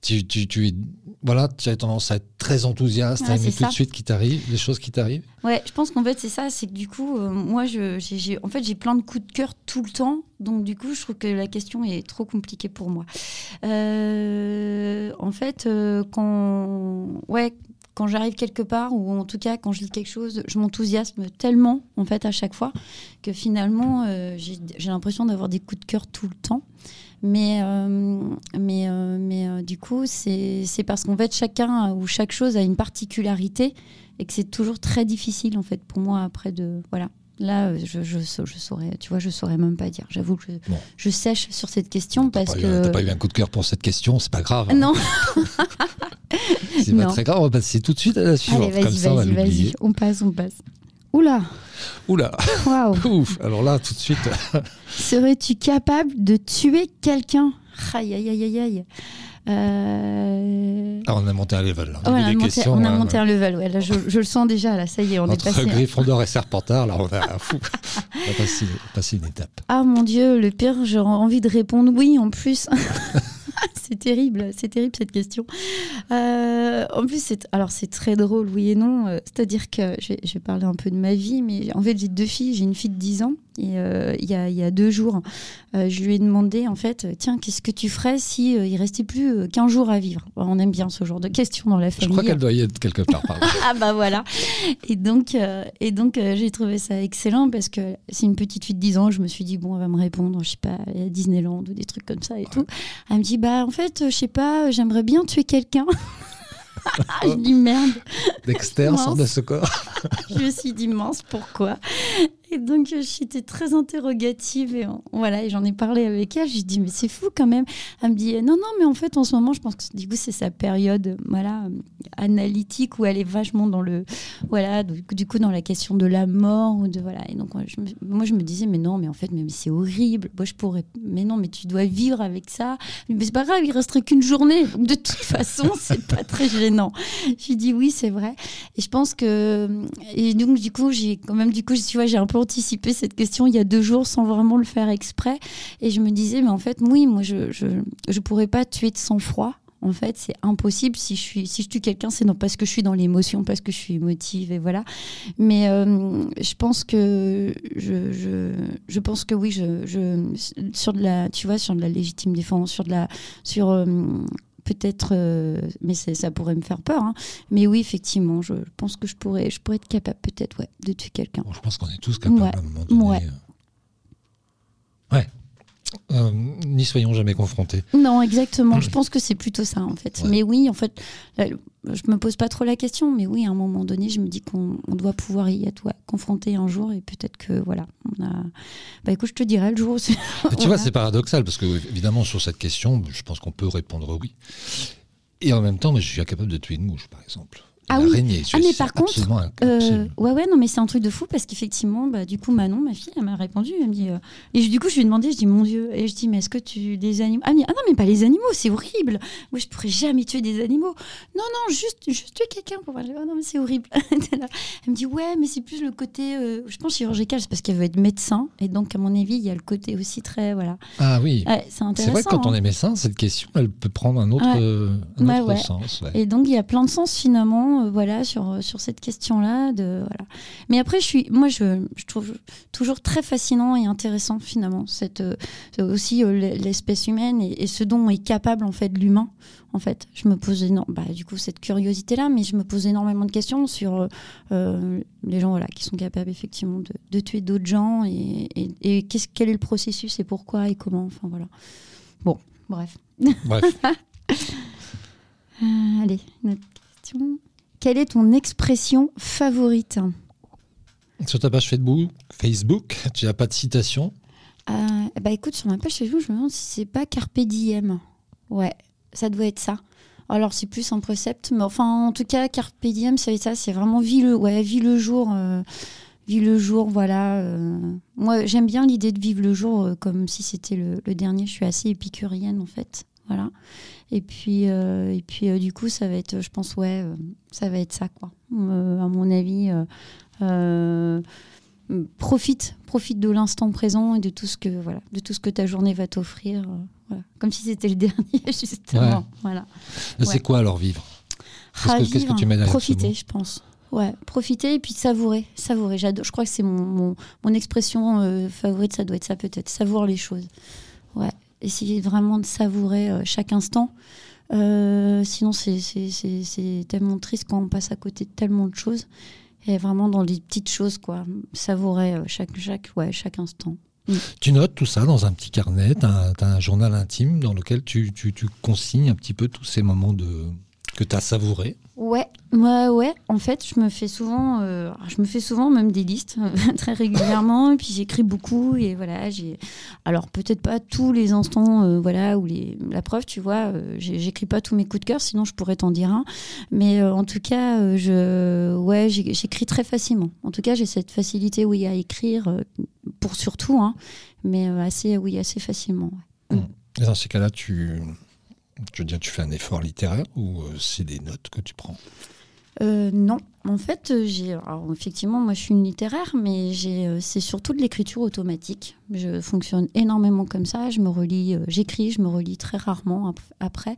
tu, tu, tu, voilà, tu as tendance à être très enthousiaste, Ouais, à aimer tout de suite qui t'arrive, les choses qui t'arrivent. Ouais, je pense qu'en fait c'est ça, c'est que du coup, euh, moi, je, en fait, j'ai plein de coups de cœur tout le temps, donc du coup, je trouve que la question est trop compliquée pour moi. Euh, en fait, euh, quand, ouais, quand j'arrive quelque part ou en tout cas quand je lis quelque chose, je m'enthousiasme tellement en fait à chaque fois que finalement, j'ai l'impression d'avoir des coups de cœur tout le temps. Mais, euh, mais, euh, mais euh, du coup, c'est, parce qu'en fait, chacun ou chaque chose a une particularité et que c'est toujours très difficile en fait pour moi après de voilà là je, je, je saurais tu vois je saurais même pas dire j'avoue que je, sèche sur cette question T'as parce pas, eu- que t'as pas eu un coup de cœur pour cette question, c'est pas grave. hein. non c'est pas très grave. On va passer tout de suite à la suivante. allez Comme vas-y ça, on va l'oublier. on passe on passe oula Oula, waouh ouf. Alors là, tout de suite, serais-tu capable de tuer quelqu'un? Aïe aïe aïe aïe aïe Euh, ah, on a monté un level. là. On ouais, a on a des monté, questions. on a hein, monté un level ouais, là, je, je le sens déjà là ça y est on est Entre passé à- Gryffondor et Serpentard, là, on a, fou, on a passé, passé une étape. Ah mon dieu, le pire, j'aurais envie de répondre oui en plus. c'est terrible, c'est terrible cette question. Euh, en plus, c'est alors c'est très drôle, oui et non. Euh, C'est-à-dire que je vais, je vais parler un peu de ma vie, mais en fait j'ai deux filles. J'ai une fille de 10 ans et euh, il y, a, il y a deux jours, je lui ai demandé en fait, tiens, qu'est-ce que tu ferais si il restait plus qu'un jour à vivre? On aime bien ce genre de questions dans la Je famille. crois qu'elle doit y être quelque part. Ah bah voilà. Et donc, et donc j'ai trouvé ça excellent parce que c'est une petite fille de 10 ans. Je me suis dit, bon, elle va me répondre, je sais pas, à Disneyland ou des trucs comme ça et tout. Elle me dit, bah en fait, je sais pas, j'aimerais bien tuer quelqu'un. je dis merde. Dexter sort de ce corps. Je me suis dit mince, pourquoi? Et donc euh, j'étais très interrogative et euh, voilà, et j'en ai parlé avec elle. J'ai dit mais c'est fou quand même. Elle me dit non non mais en fait en ce moment je pense que du coup c'est sa période euh, voilà analytique où elle est vachement dans le voilà du coup, dans la question de la mort ou de voilà et donc je moi je me disais mais non mais en fait mais, c'est horrible. Moi je pourrais mais non mais tu dois vivre avec ça. Mais c'est pas grave il resterait qu'une journée de toute façon c'est pas très gênant. J'ai dit oui c'est vrai. Et je pense que et donc du coup j'ai quand même du coup tu vois j'ai un peu anticipé cette question il y a deux jours sans vraiment le faire exprès. Et je me disais mais en fait oui moi je je, je pourrais pas tuer de sang-froid. En fait c'est impossible. Si je suis si je tue quelqu'un c'est non parce que je suis dans l'émotion parce que je suis émotive et voilà. Mais euh, je pense que je, je, je pense que oui je, je sur de la tu vois sur de la légitime défense sur de la sur euh, peut-être, euh, mais ça pourrait me faire peur. hein. Mais oui, effectivement, je pense que je pourrais, je pourrais être capable, peut-être, ouais, de tuer quelqu'un. Bon, je pense qu'on est tous capables Ouais. à un moment donné. Ouais. Ouais. Euh, N'y soyons jamais confrontés. Non, exactement. Je pense que c'est plutôt ça, en fait. Ouais. Mais oui, en fait, je me pose pas trop la question, mais oui, à un moment donné, je me dis qu'on on doit pouvoir y être ouais, confronté un jour, et peut-être que, voilà, on a. Bah écoute, je te dirai le jour tu vois, c'est paradoxal parce que, évidemment, sur cette question, je pense qu'on peut répondre oui. Et en même temps, moi, je suis incapable de tuer une mouche, par exemple. Ah oui. araignée, Ah, mais par contre, Euh, ouais, ouais, non, mais c'est un truc de fou parce qu'effectivement, bah, du coup, Manon, ma fille, elle m'a répondu. Elle me dit, euh, et je- du coup, je lui ai demandé, je dis, mon Dieu, et je dis, mais est-ce que tu. des animaux ah, mais- ah non, mais pas les animaux, c'est horrible. Moi, je pourrais jamais tuer des animaux. Non, non, juste, juste tuer quelqu'un pour dis, Ah non, mais c'est horrible. Elle me dit, ouais, mais c'est plus le côté, euh, je pense, chirurgical, c'est parce qu'elle veut être médecin. Et donc, à mon avis, il y a le côté aussi très. Voilà. Ah oui. Ouais, c'est intéressant. C'est vrai que quand on hein. est médecin, cette question, elle peut prendre un autre, Ouais. un autre ouais. sens. Et donc il y a plein de sens finalement, euh, voilà, sur sur cette question-là. De voilà. Mais après, je suis, moi, je, je trouve toujours très fascinant et intéressant finalement cette euh, aussi euh, l'e- l'espèce humaine et, et ce dont est capable en fait l'humain. En fait, je me pose bah, du coup cette curiosité-là, mais je me pose énormément de questions sur euh, euh, les gens voilà qui sont capables effectivement de, de tuer d'autres gens et, et, et qu'est-ce quel est le processus et pourquoi et comment. Enfin voilà. Bon, bref. Bref, Euh, allez, une autre question. Quelle est ton expression favorite? Sur ta page Facebook, Facebook tu n'as pas de citation? Euh, Bah écoute, sur ma page Facebook, je me demande si c'est pas Carpe Diem. Ouais, ça doit être ça. Alors c'est plus un précepte, mais enfin en tout cas Carpe Diem, c'est ça, c'est vraiment vie le, ouais, vie le jour. euh, Vie le jour, voilà. euh. Moi, j'aime bien l'idée de vivre le jour comme si c'était le, le dernier. Je suis assez épicurienne, en fait. Voilà. Et puis, euh, et puis euh, du coup, ça va être, je pense, ouais, euh, ça va être ça, quoi. Euh, à mon avis, euh, euh, profite, profite de l'instant présent et de tout ce que, voilà, de tout ce que ta journée va t'offrir. voilà. Comme si c'était le dernier, justement. Ouais. Voilà. Là, Ouais. C'est quoi alors vivre? Qu'est-ce que- qu'est-ce que tu mets derrière ce Profiter, je pense. Ouais, profiter et puis savourer. Savourer. J'adore. Je crois que c'est mon, mon, mon expression favorite, ça doit être ça peut-être. Savourer les choses. Ouais. Essayer vraiment de savourer euh, chaque instant. Euh, sinon, c'est- tellement triste quand on passe à côté de tellement de choses. Et vraiment dans les petites choses, quoi. Savourer euh, chaque, chaque, ouais, chaque instant. Tu notes tout ça dans un petit carnet, tu as, un journal intime dans lequel tu, tu, tu consignes un petit peu tous ces moments de, que tu as savourés. Ouais, ouais, ouais. En fait, je me fais souvent, euh, je me fais souvent même des listes très régulièrement. et puis j'écris beaucoup et voilà. J'ai, alors peut-être pas tous les instants, euh, voilà, ou les, la preuve, tu vois. euh, j'écris pas tous mes coups de cœur, sinon je pourrais t'en dire un. Mais en tout cas, je, ouais, j'écris très facilement. En tout cas, j'ai cette facilité, oui, à écrire pour surtout, hein, mais assez, oui, assez facilement. dans ces cas-là, tu, je veux dire, tu fais un effort littéraire ou euh, c'est des notes que tu prends? Euh, non, en fait, euh, j'ai. Effectivement, moi, je suis une littéraire, mais c'est surtout de l'écriture automatique. Je fonctionne énormément comme ça. Je me relis, j'écris, je me relis très rarement ap- après.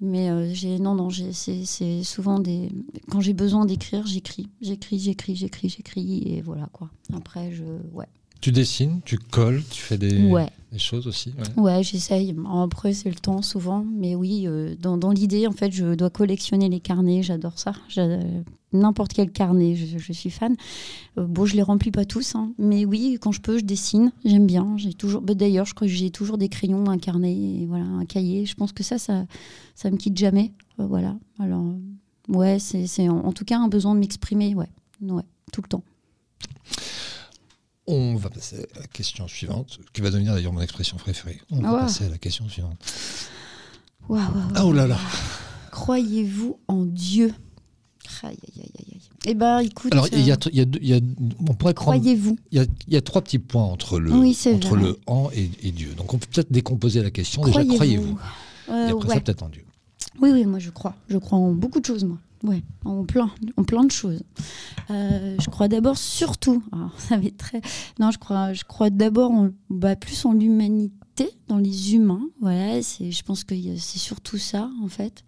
Mais. Non, non, c'est souvent des. Quand j'ai besoin d'écrire, j'écris, j'écris, j'écris, j'écris, j'écris, et voilà quoi. Après, je. Ouais. Tu dessines, tu colles, tu fais des, Ouais. des choses aussi ouais. Ouais, j'essaye. Après, c'est le temps souvent. Mais oui, euh, dans, dans l'idée, en fait, je dois collectionner les carnets. J'adore ça. J'a- N'importe quel carnet, je, je suis fan. Euh, bon, je les remplis pas tous. hein. Mais oui, quand je peux, je dessine. J'aime bien. J'ai toujours. bah, D'ailleurs, je crois que j'ai toujours des crayons, un carnet, et voilà, un cahier. Je pense que ça, ça, ça me quitte jamais. Euh, voilà. Alors, euh, ouais, c'est c'est en, en tout cas un besoin de m'exprimer. Ouais. ouais, tout le temps. On va passer à la question suivante, qui va devenir d'ailleurs mon expression préférée. On va Ah ouais. passer à la question suivante. Ah oh là là Croyez-vous en Dieu? Aïe, aïe, aïe, aïe. Eh ben, écoute. Alors, il y a, euh, y a y a- on pourrait. Croyez-vous? Il y, a, il y a trois petits points entre le, Oui, entre vrai. le en et, et Dieu. Donc, on peut peut-être décomposer la question. Déjà, croyez-vous? Euh, Et après ouais. ça, peut-être en Dieu. Oui, oui, moi je crois. Je crois en beaucoup de choses, moi. Plein, en plein de choses. Euh, je crois d'abord, surtout, alors, ça va être très. Non, je crois, je crois d'abord bah, plus en l'humanité, dans les humains. Voilà, c'est, je pense que c'est surtout ça, en fait.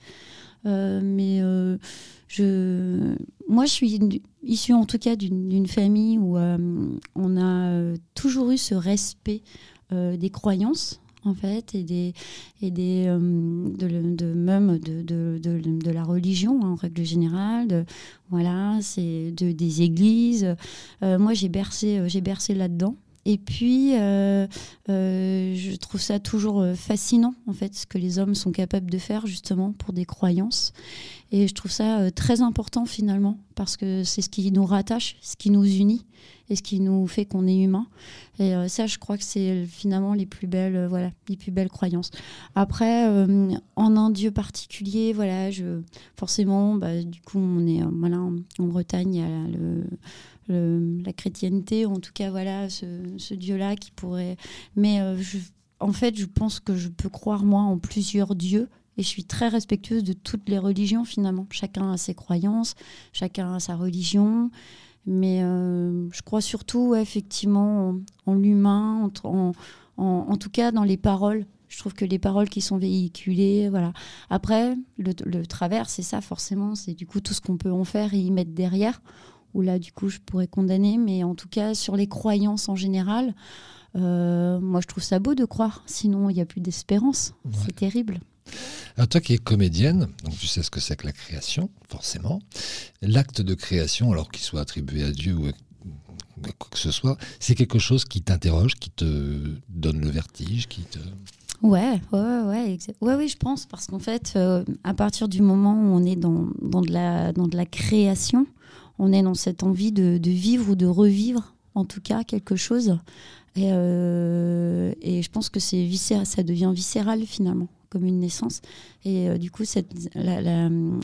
Euh, mais euh, je, moi, je suis issue en tout cas d'une, famille où on a toujours eu ce respect des croyances en fait et des et des euh, de, même de, de, de, la religion hein, en règle générale de, voilà c'est de des églises. Euh, moi j'ai bercé euh, j'ai bercé là dedans Et puis, euh, euh, je trouve ça toujours euh, fascinant, en fait, ce que les hommes sont capables de faire, justement, pour des croyances. Et je trouve ça très important, finalement, parce que c'est ce qui nous rattache, ce qui nous unit et ce qui nous fait qu'on est humain. Et ça, je crois que c'est finalement les plus belles, voilà, les plus belles croyances. Après, en un dieu particulier, voilà, je, forcément, bah, du coup, on est, voilà, en, Bretagne, il y a le, la chrétienté, ou en tout cas, voilà, ce, ce dieu-là qui pourrait. Mais euh, en fait, je pense que je peux croire, moi, en plusieurs dieux. Et je suis très respectueuse de toutes les religions, finalement. Chacun a ses croyances, chacun a sa religion. Mais euh, je crois surtout, effectivement, en, l'humain, en, en- en- en tout cas dans les paroles. Je trouve que les paroles qui sont véhiculées, voilà. Après, le, le travers, c'est ça, forcément. C'est du coup tout ce qu'on peut en faire et y mettre derrière. Où là, du coup, je pourrais condamner. Mais en tout cas, sur les croyances en général, euh, moi, je trouve ça beau de croire. Sinon, il n'y a plus d'espérance. Ouais. C'est terrible. Alors toi qui es comédienne, donc tu sais ce que c'est que la création, forcément. L'acte de création, alors qu'il soit attribué à Dieu ou à quoi que ce soit, c'est quelque chose qui t'interroge, qui te donne le vertige, qui te... Ouais, ouais, ouais, ouais, oui, je pense, parce qu'en fait, euh, à partir du moment où on est dans, dans, de, la, dans de la création, on est dans cette envie de, vivre ou de revivre, en tout cas, quelque chose. Et, euh, je pense que c'est ça devient viscéral finalement, comme une naissance. Et euh, du coup, cette,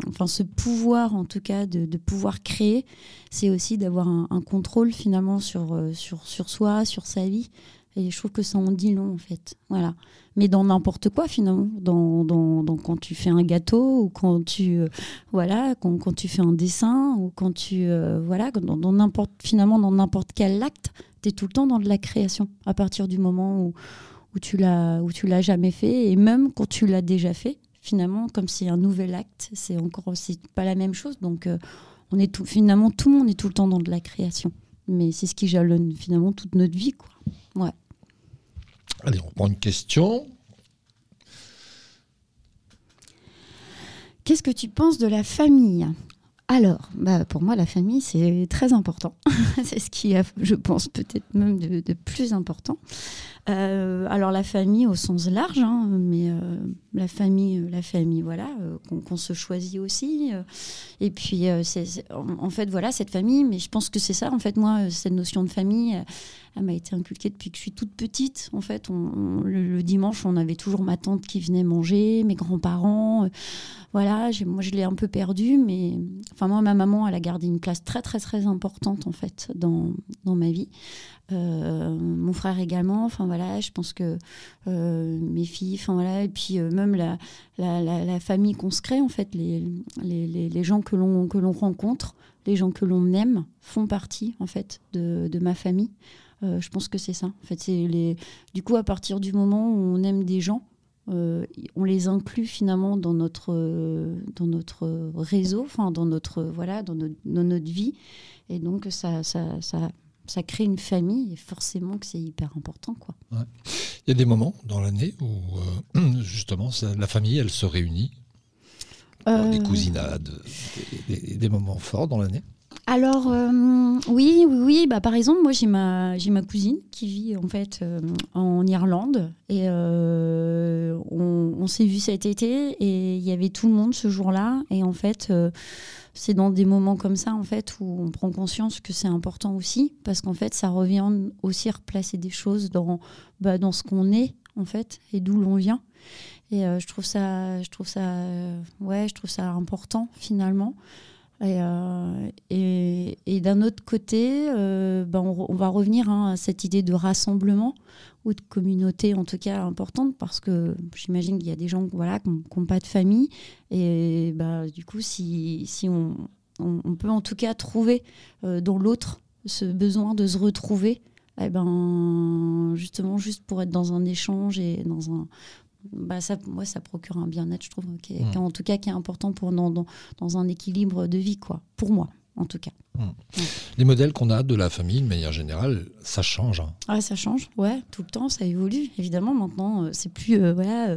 enfin, ce pouvoir, en tout cas, de, de pouvoir créer, c'est aussi d'avoir un, un contrôle finalement sur, euh, sur, sur soi, sur sa vie. Et je trouve que ça en dit long, en fait. Voilà. Mais dans n'importe quoi, finalement. Dans, dans, quand tu fais un gâteau, ou quand tu, euh, voilà, quand, quand tu fais un dessin, ou quand tu. euh, voilà, dans, finalement, dans n'importe quel acte, tu es tout le temps dans de la création. À partir du moment où, où tu l'as l'as jamais fait. Et même quand tu l'as déjà fait, finalement, comme c'est un nouvel acte, c'est encore c'est pas la même chose. Donc, euh, on est tout, finalement, tout le monde est tout le temps dans de la création. Mais c'est ce qui jalonne finalement toute notre vie, quoi. Allez, on prend une question. Qu'est-ce que tu penses de la famille? Alors, bah, pour moi, la famille, c'est très important. c'est ce qui est, je pense, peut-être même de, plus important. Euh, alors, la famille au sens large, hein, mais euh, la famille, euh, la famille, voilà, qu'on se choisit aussi. et puis, en, fait, voilà, cette famille, mais je pense que c'est ça, en fait, moi, cette notion de famille, elle m'a été inculquée depuis que je suis toute petite. En fait, on, le, dimanche, on avait toujours ma tante qui venait manger, mes grands-parents. euh, voilà, moi je l'ai un peu perdu, mais enfin moi ma maman elle a gardé une place très très très importante en fait dans, dans ma vie. Euh, mon frère également, enfin voilà, je pense que euh, mes filles, enfin voilà, et puis même la, la, famille qu'on se crée en fait, les, les, les, les gens que l'on que l'on rencontre, les gens que l'on aime font partie en fait de, de ma famille. Euh, je pense que c'est ça. En fait, c'est les. Du coup, à partir du moment où on aime des gens, euh, on les inclut finalement dans notre euh, dans notre réseau, enfin dans notre voilà dans notre, dans notre vie, et donc ça ça, ça ça crée une famille et forcément que c'est hyper important quoi. Il y a des moments dans l'année où justement ça- la famille, elle se réunit. Des cousinades, des, des- des moments forts dans l'année. Alors euh, oui, oui, oui. Bah, par exemple, moi j'ai ma ma cousine qui vit en fait euh, en Irlande. Et euh, on, s'est vu cet été et il y avait tout le monde ce jour-là. Et en fait c'est dans des moments comme ça en fait où on prend conscience que c'est important aussi. Parce qu'en fait ça revient aussi à replacer des choses dans bah, dans ce qu'on est en fait et d'où l'on vient. Et je trouve ça je trouve ça ouais je trouve ça important finalement et, euh, et, et d'un autre côté, euh, ben on, va revenir hein, à cette idée de rassemblement ou de communauté, en tout cas importante, parce que j'imagine qu'il y a des gens voilà, qui n'ont pas de famille. Et bah, du coup, si, si on, on, on peut en tout cas trouver euh, dans l'autre ce besoin de se retrouver, eh ben, justement, juste pour être dans un échange et dans un. Bah ça, moi, ça procure un bien-être, je trouve, qui est- Mm. en tout cas qui est important pour dans, dans, dans un équilibre de vie, quoi, pour moi. en tout cas. Les modèles qu'on a de la famille, de manière générale, ça change. hein. Ah, ça change, ouais, tout le temps, ça évolue. Évidemment, maintenant, euh, c'est plus. euh, voilà.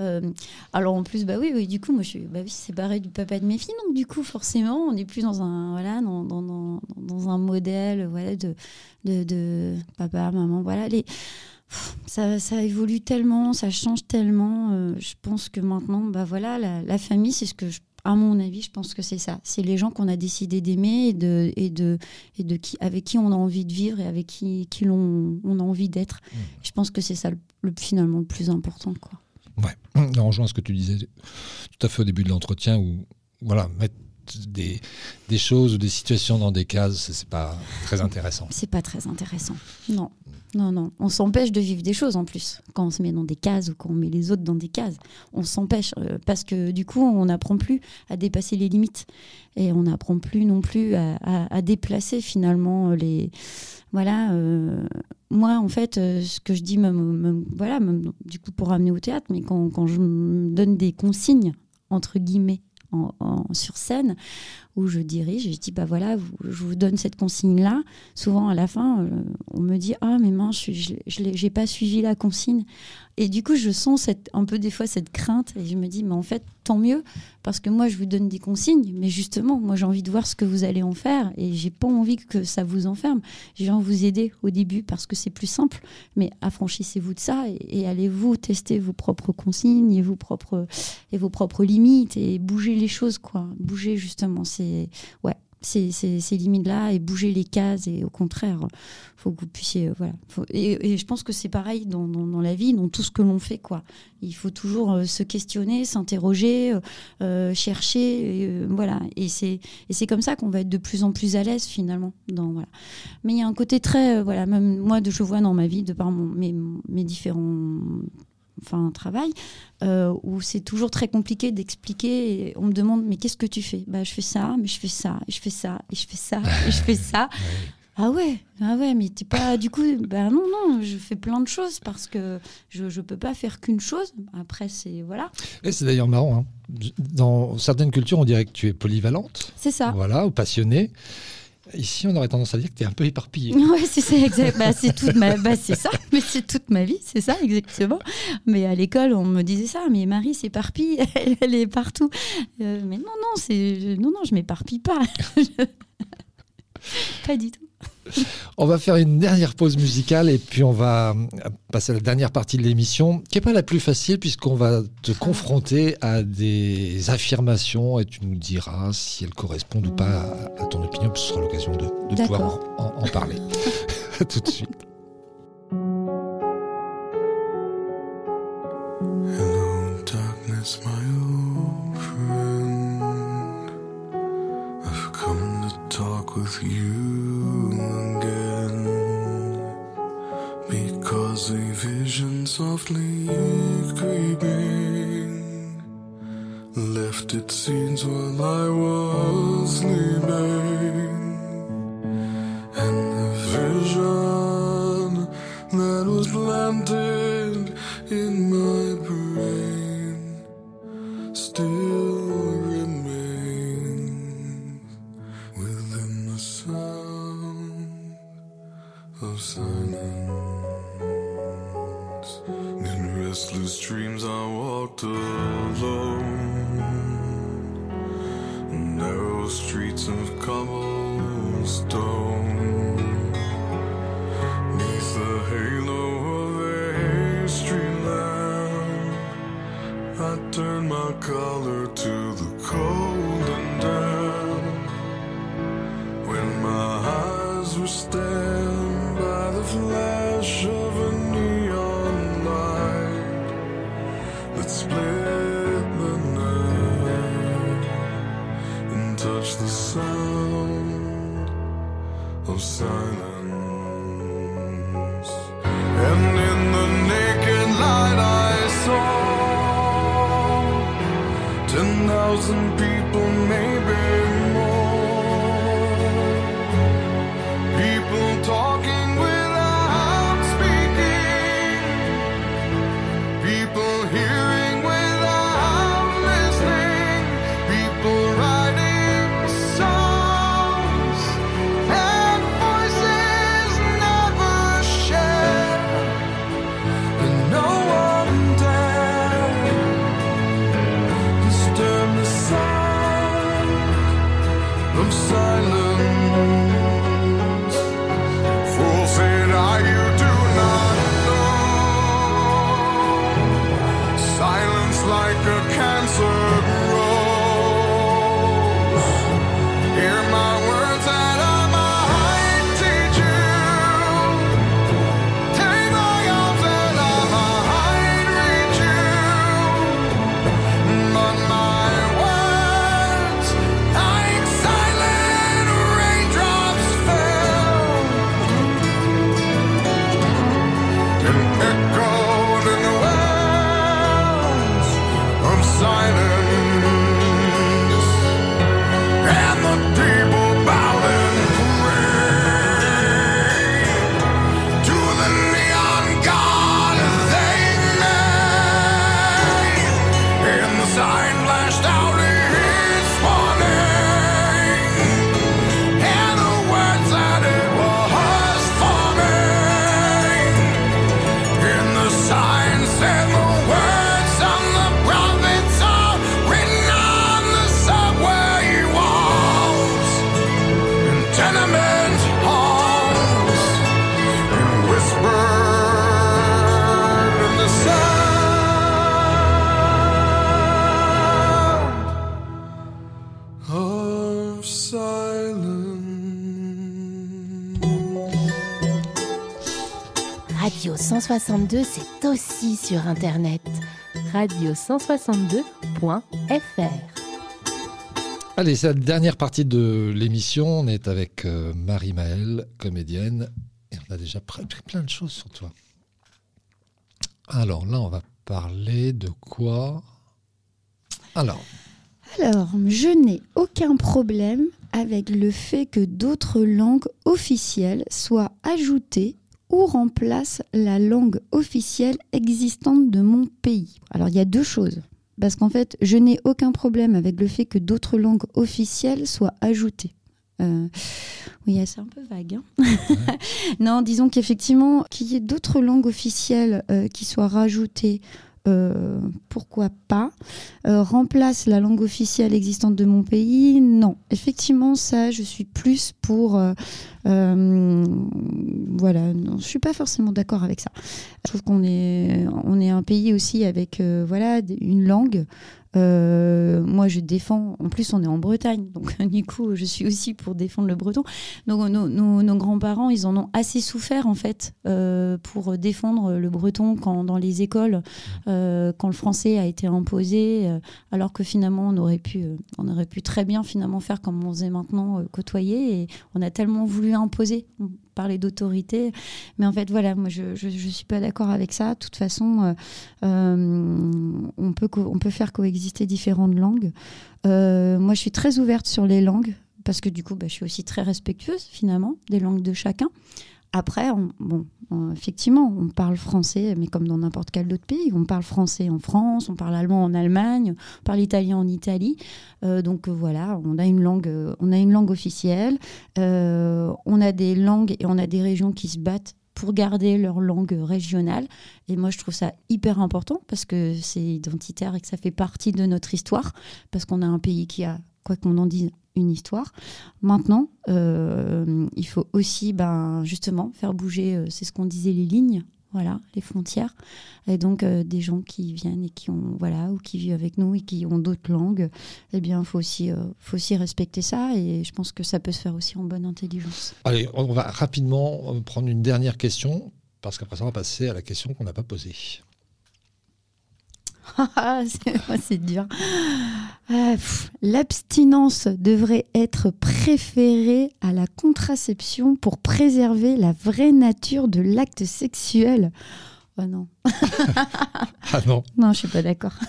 euh, alors, en plus, bah oui, oui, du coup, moi, je suis bah oui, séparée du papa de mes filles, donc du coup, forcément, on n'est plus dans un, voilà, dans, dans, dans un modèle voilà, de, de, de papa, maman, voilà. Les, ça, ça évolue tellement, ça change tellement. euh, je pense que maintenant, bah voilà, la, la famille, c'est ce que je à mon avis, je pense que c'est ça. C'est les gens qu'on a décidé d'aimer et de et de et de qui avec qui on a envie de vivre et avec qui qui l'on on a envie d'être. Je pense que c'est ça le, le- finalement le plus important quoi. Ouais, on rejoint ce que tu disais tout à fait au début de l'entretien où voilà, mettre des, choses ou des situations dans des cases, c'est pas très intéressant. C'est pas très intéressant. Non. Non, non. On s'empêche de vivre des choses en plus. Quand on se met dans des cases ou quand on met les autres dans des cases, on s'empêche euh, parce que du coup, on n'apprend plus à dépasser les limites et on n'apprend plus non plus à, déplacer finalement euh, les. Voilà. euh, moi, en fait, ce que je dis, même, voilà, du coup, pour ramener au théâtre, mais quand, quand je me donne des consignes entre guillemets en- en- sur scène où je dirige, je dis bah voilà, je vous donne cette consigne là souvent à la fin, euh, on me dit ah mais mince, je j'ai pas suivi la consigne. Et du coup, je sens cette, un peu des fois cette crainte et je me dis mais en fait tant mieux parce que moi je vous donne des consignes, mais justement moi j'ai envie de voir ce que vous allez en faire et j'ai pas envie que ça vous enferme. Je viens vous aider au début parce que c'est plus simple, mais affranchissez-vous de ça et, et allez-vous tester vos propres consignes et vos propres et vos propres limites et bouger les choses quoi, bouger justement ouais ces, limites-là et bouger les cases. Et au contraire, faut que vous puissiez. euh, voilà. Et, je pense que c'est pareil dans, dans, la vie, dans tout ce que l'on fait. Quoi. Il faut toujours euh, se questionner, s'interroger, euh, chercher. voilà. Et c'est et c'est comme ça qu'on va être de plus en plus à l'aise finalement. Dans, voilà. Mais il y a un côté très. voilà, même moi, de, je vois dans ma vie, de par mon, mes, mes différents enfin travail euh, où c'est toujours très compliqué d'expliquer on me demande mais qu'est-ce que tu fais? Bah je fais ça mais je fais ça et je fais ça et je fais ça et je fais ça ah ouais ah ouais mais t'es pas du coup bah non non je fais plein de choses parce que je je peux pas faire qu'une chose après c'est voilà Et c'est d'ailleurs marrant. hein. Dans certaines cultures, on dirait que tu es polyvalente, c'est ça voilà, ou passionnée. Ici, on aurait tendance à dire que tu es un peu éparpillée. Ouais, c'est exact. Bah, c'est toute ma, bah, c'est ça, mais c'est toute ma vie, c'est ça, exactement. Mais à l'école, on me disait ça, mais Marie s'éparpille, elle, elle est partout. Euh, mais non, non, c'est, non, non, je m'éparpille pas. pas du tout. On va faire une dernière pause musicale et puis on va passer à la dernière partie de l'émission, qui n'est pas la plus facile puisqu'on va te confronter à des affirmations et tu nous diras si elles correspondent ou pas à, ton opinion, puis ce sera l'occasion de, de pouvoir en, en- en parler. À tout de suite. Hello, darkness, my old friend. I've come to talk with you were mine. 162, c'est aussi sur Internet. Radio162.fr Allez, c'est la dernière partie de l'émission. On est avec euh, Marie Maëlle, comédienne, et on a déjà pris plein de choses sur toi. Alors là, on va parler de quoi? Alors, Alors, je n'ai aucun problème avec le fait que d'autres langues officielles soient ajoutées ou remplacent la langue officielle existante de mon pays. Alors, il y a deux choses. Parce qu'en fait, je n'ai aucun problème avec le fait que d'autres langues officielles soient ajoutées. Euh, oui, c'est un peu vague. hein. non, disons qu'effectivement, qu'il y ait d'autres langues officielles euh, qui soient rajoutées, euh, pourquoi pas Euh, Remplace la langue officielle existante de mon pays Non. Effectivement, ça, je suis plus pour. euh, euh, voilà, non, je suis pas forcément d'accord avec ça. Je trouve qu'on est, on est un pays aussi avec voilà, une langue. Euh, moi, je défends. En plus, on est en Bretagne, donc du coup, je suis aussi pour défendre le breton. Donc, nos, grands-parents, ils en ont assez souffert en fait euh, pour défendre le breton quand dans les écoles, euh, quand le français a été imposé, alors que finalement, on aurait pu, on aurait pu très bien finalement faire comme on faisait maintenant, côtoyer. Et on a tellement voulu imposer. Parlait d'autorité, mais en fait, voilà, moi, je, je suis pas d'accord avec ça. De toute façon. euh, euh, on, peut co- on peut faire coexister différentes langues. Euh, moi, je suis très ouverte sur les langues parce que du coup, bah, je suis aussi très respectueuse finalement des langues de chacun. Après, on- bon, effectivement, on parle français, mais comme dans n'importe quel autre pays, on parle français en France, on parle allemand en Allemagne, on parle italien en Italie. Euh, donc euh, voilà, on a une langue, euh, on a une langue officielle. On a des langues et on a des régions qui se battent pour garder leur langue régionale. Et moi, je trouve ça hyper important parce que c'est identitaire et que ça fait partie de notre histoire, parce qu'on a un pays qui a, quoi qu'on en dise, une histoire. Maintenant, euh, il faut aussi, ben, justement, faire bouger, euh, c'est ce qu'on disait, les lignes, voilà, les frontières. Et donc, euh, des gens qui viennent et qui ont, voilà, ou qui vivent avec nous et qui ont d'autres langues, eh bien, il faut aussi, faut aussi respecter ça. Et je pense que ça peut se faire aussi en bonne intelligence. allez, on va rapidement prendre une dernière question, parce qu'après ça, on va passer à la question qu'on n'a pas posée. C'est dur. Pff, L'abstinence devrait être préférée à la contraception pour préserver la vraie nature de l'acte sexuel. Oh non, Ah non, non, je suis pas d'accord.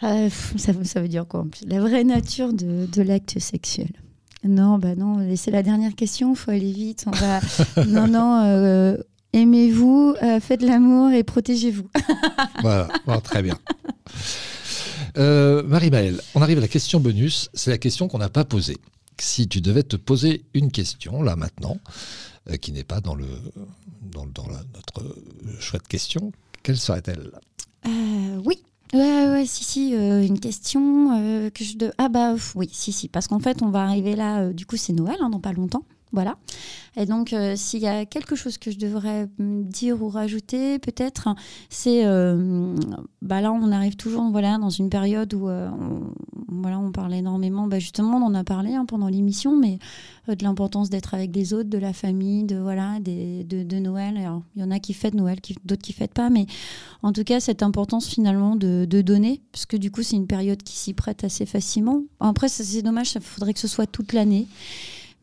Pff, ça, veut- ça veut dire quoi en plus? La vraie nature de, de l'acte sexuel. Non, bah non, c'est la dernière question, faut aller vite. On va... non, non, euh, aimez-vous, euh, faites l'amour et protégez-vous. voilà, Bon, très bien. Euh, Marie-Maëlle, on arrive à la question bonus. C'est la question qu'on n'a pas posée. Si tu devais te poser une question, là maintenant, euh, qui n'est pas dans, le, dans, le- dans la- notre choix de question, quelle serait-elle? Euh, oui. Ouais, ouais, si, si, une question que je... De... Ah bah oui, si, si, parce qu'en fait, on va arriver là, du coup, c'est Noël, hein, dans pas longtemps. Voilà. Et donc, euh, s'il y a quelque chose que je devrais dire ou rajouter, peut-être, c'est, euh, bah là, on arrive toujours, voilà, dans une période où, euh, on, parle énormément, bah justement, on en a parlé hein, pendant l'émission, mais de l'importance d'être avec les autres, de la famille, de voilà, de, Noël. Alors, il y en a qui fêtent Noël, d'autres qui fêtent pas, mais en tout cas, cette importance finalement de, de donner, parce que du coup, c'est une période qui s'y prête assez facilement. Après, c'est dommage, il faudrait que ce soit toute l'année.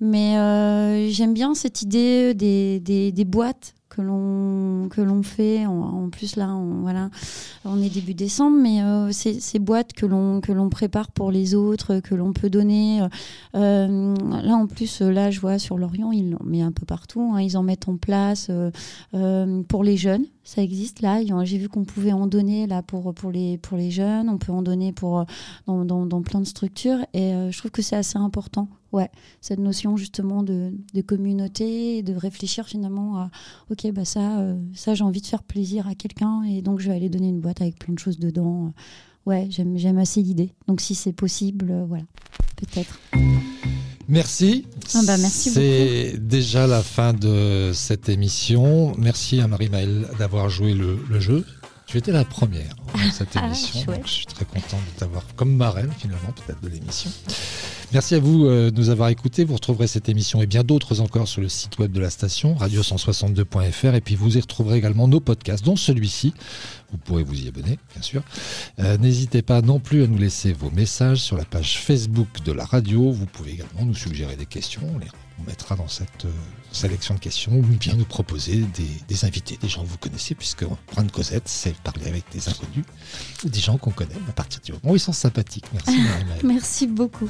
Mais euh, j'aime bien cette idée des, des, boîtes que l'on que l'on fait. En, plus là, on, voilà, on est début décembre, mais euh, ces, boîtes que l'on que l'on prépare pour les autres, que l'on peut donner. Euh, là en plus, là je vois sur l'Orient, ils en mettent un peu partout. hein, ils en mettent en place pour les jeunes. Ça existe là. J'ai vu qu'on pouvait en donner là pour pour les pour les jeunes. On peut en donner pour dans, plein de structures. Et je trouve que c'est assez important. Ouais, cette notion justement de, de communauté, et de réfléchir finalement à ok bah ça euh, ça j'ai envie de faire plaisir à quelqu'un et donc je vais aller donner une boîte avec plein de choses dedans. Ouais, j'aime j'aime assez l'idée. Donc si c'est possible, euh, voilà, peut-être. Merci. Ah bah, merci C'est déjà la fin de cette émission. Merci à Marie-Maëlle d'avoir joué le, le jeu. Tu étais la première dans cette Ah, émission. donc je suis très content de t'avoir comme marraine finalement peut-être de l'émission. Merci à vous euh, de nous avoir écoutés. Vous retrouverez cette émission et bien d'autres encore sur le site web de la station radio162.fr et puis vous y retrouverez également nos podcasts dont celui-ci. Vous pourrez vous y abonner bien sûr. Euh, N'hésitez pas non plus à nous laisser vos messages sur la page Facebook de la radio. Vous pouvez également nous suggérer des questions. On les on mettra dans cette euh, sélection de questions ou bien nous proposer des, invités, des gens que vous connaissez, puisque Prendre Cosette, c'est parler avec des inconnus ou des gens qu'on connaît à partir du moment où ils sont sympathiques. Merci Marie-Maëlle. Merci beaucoup.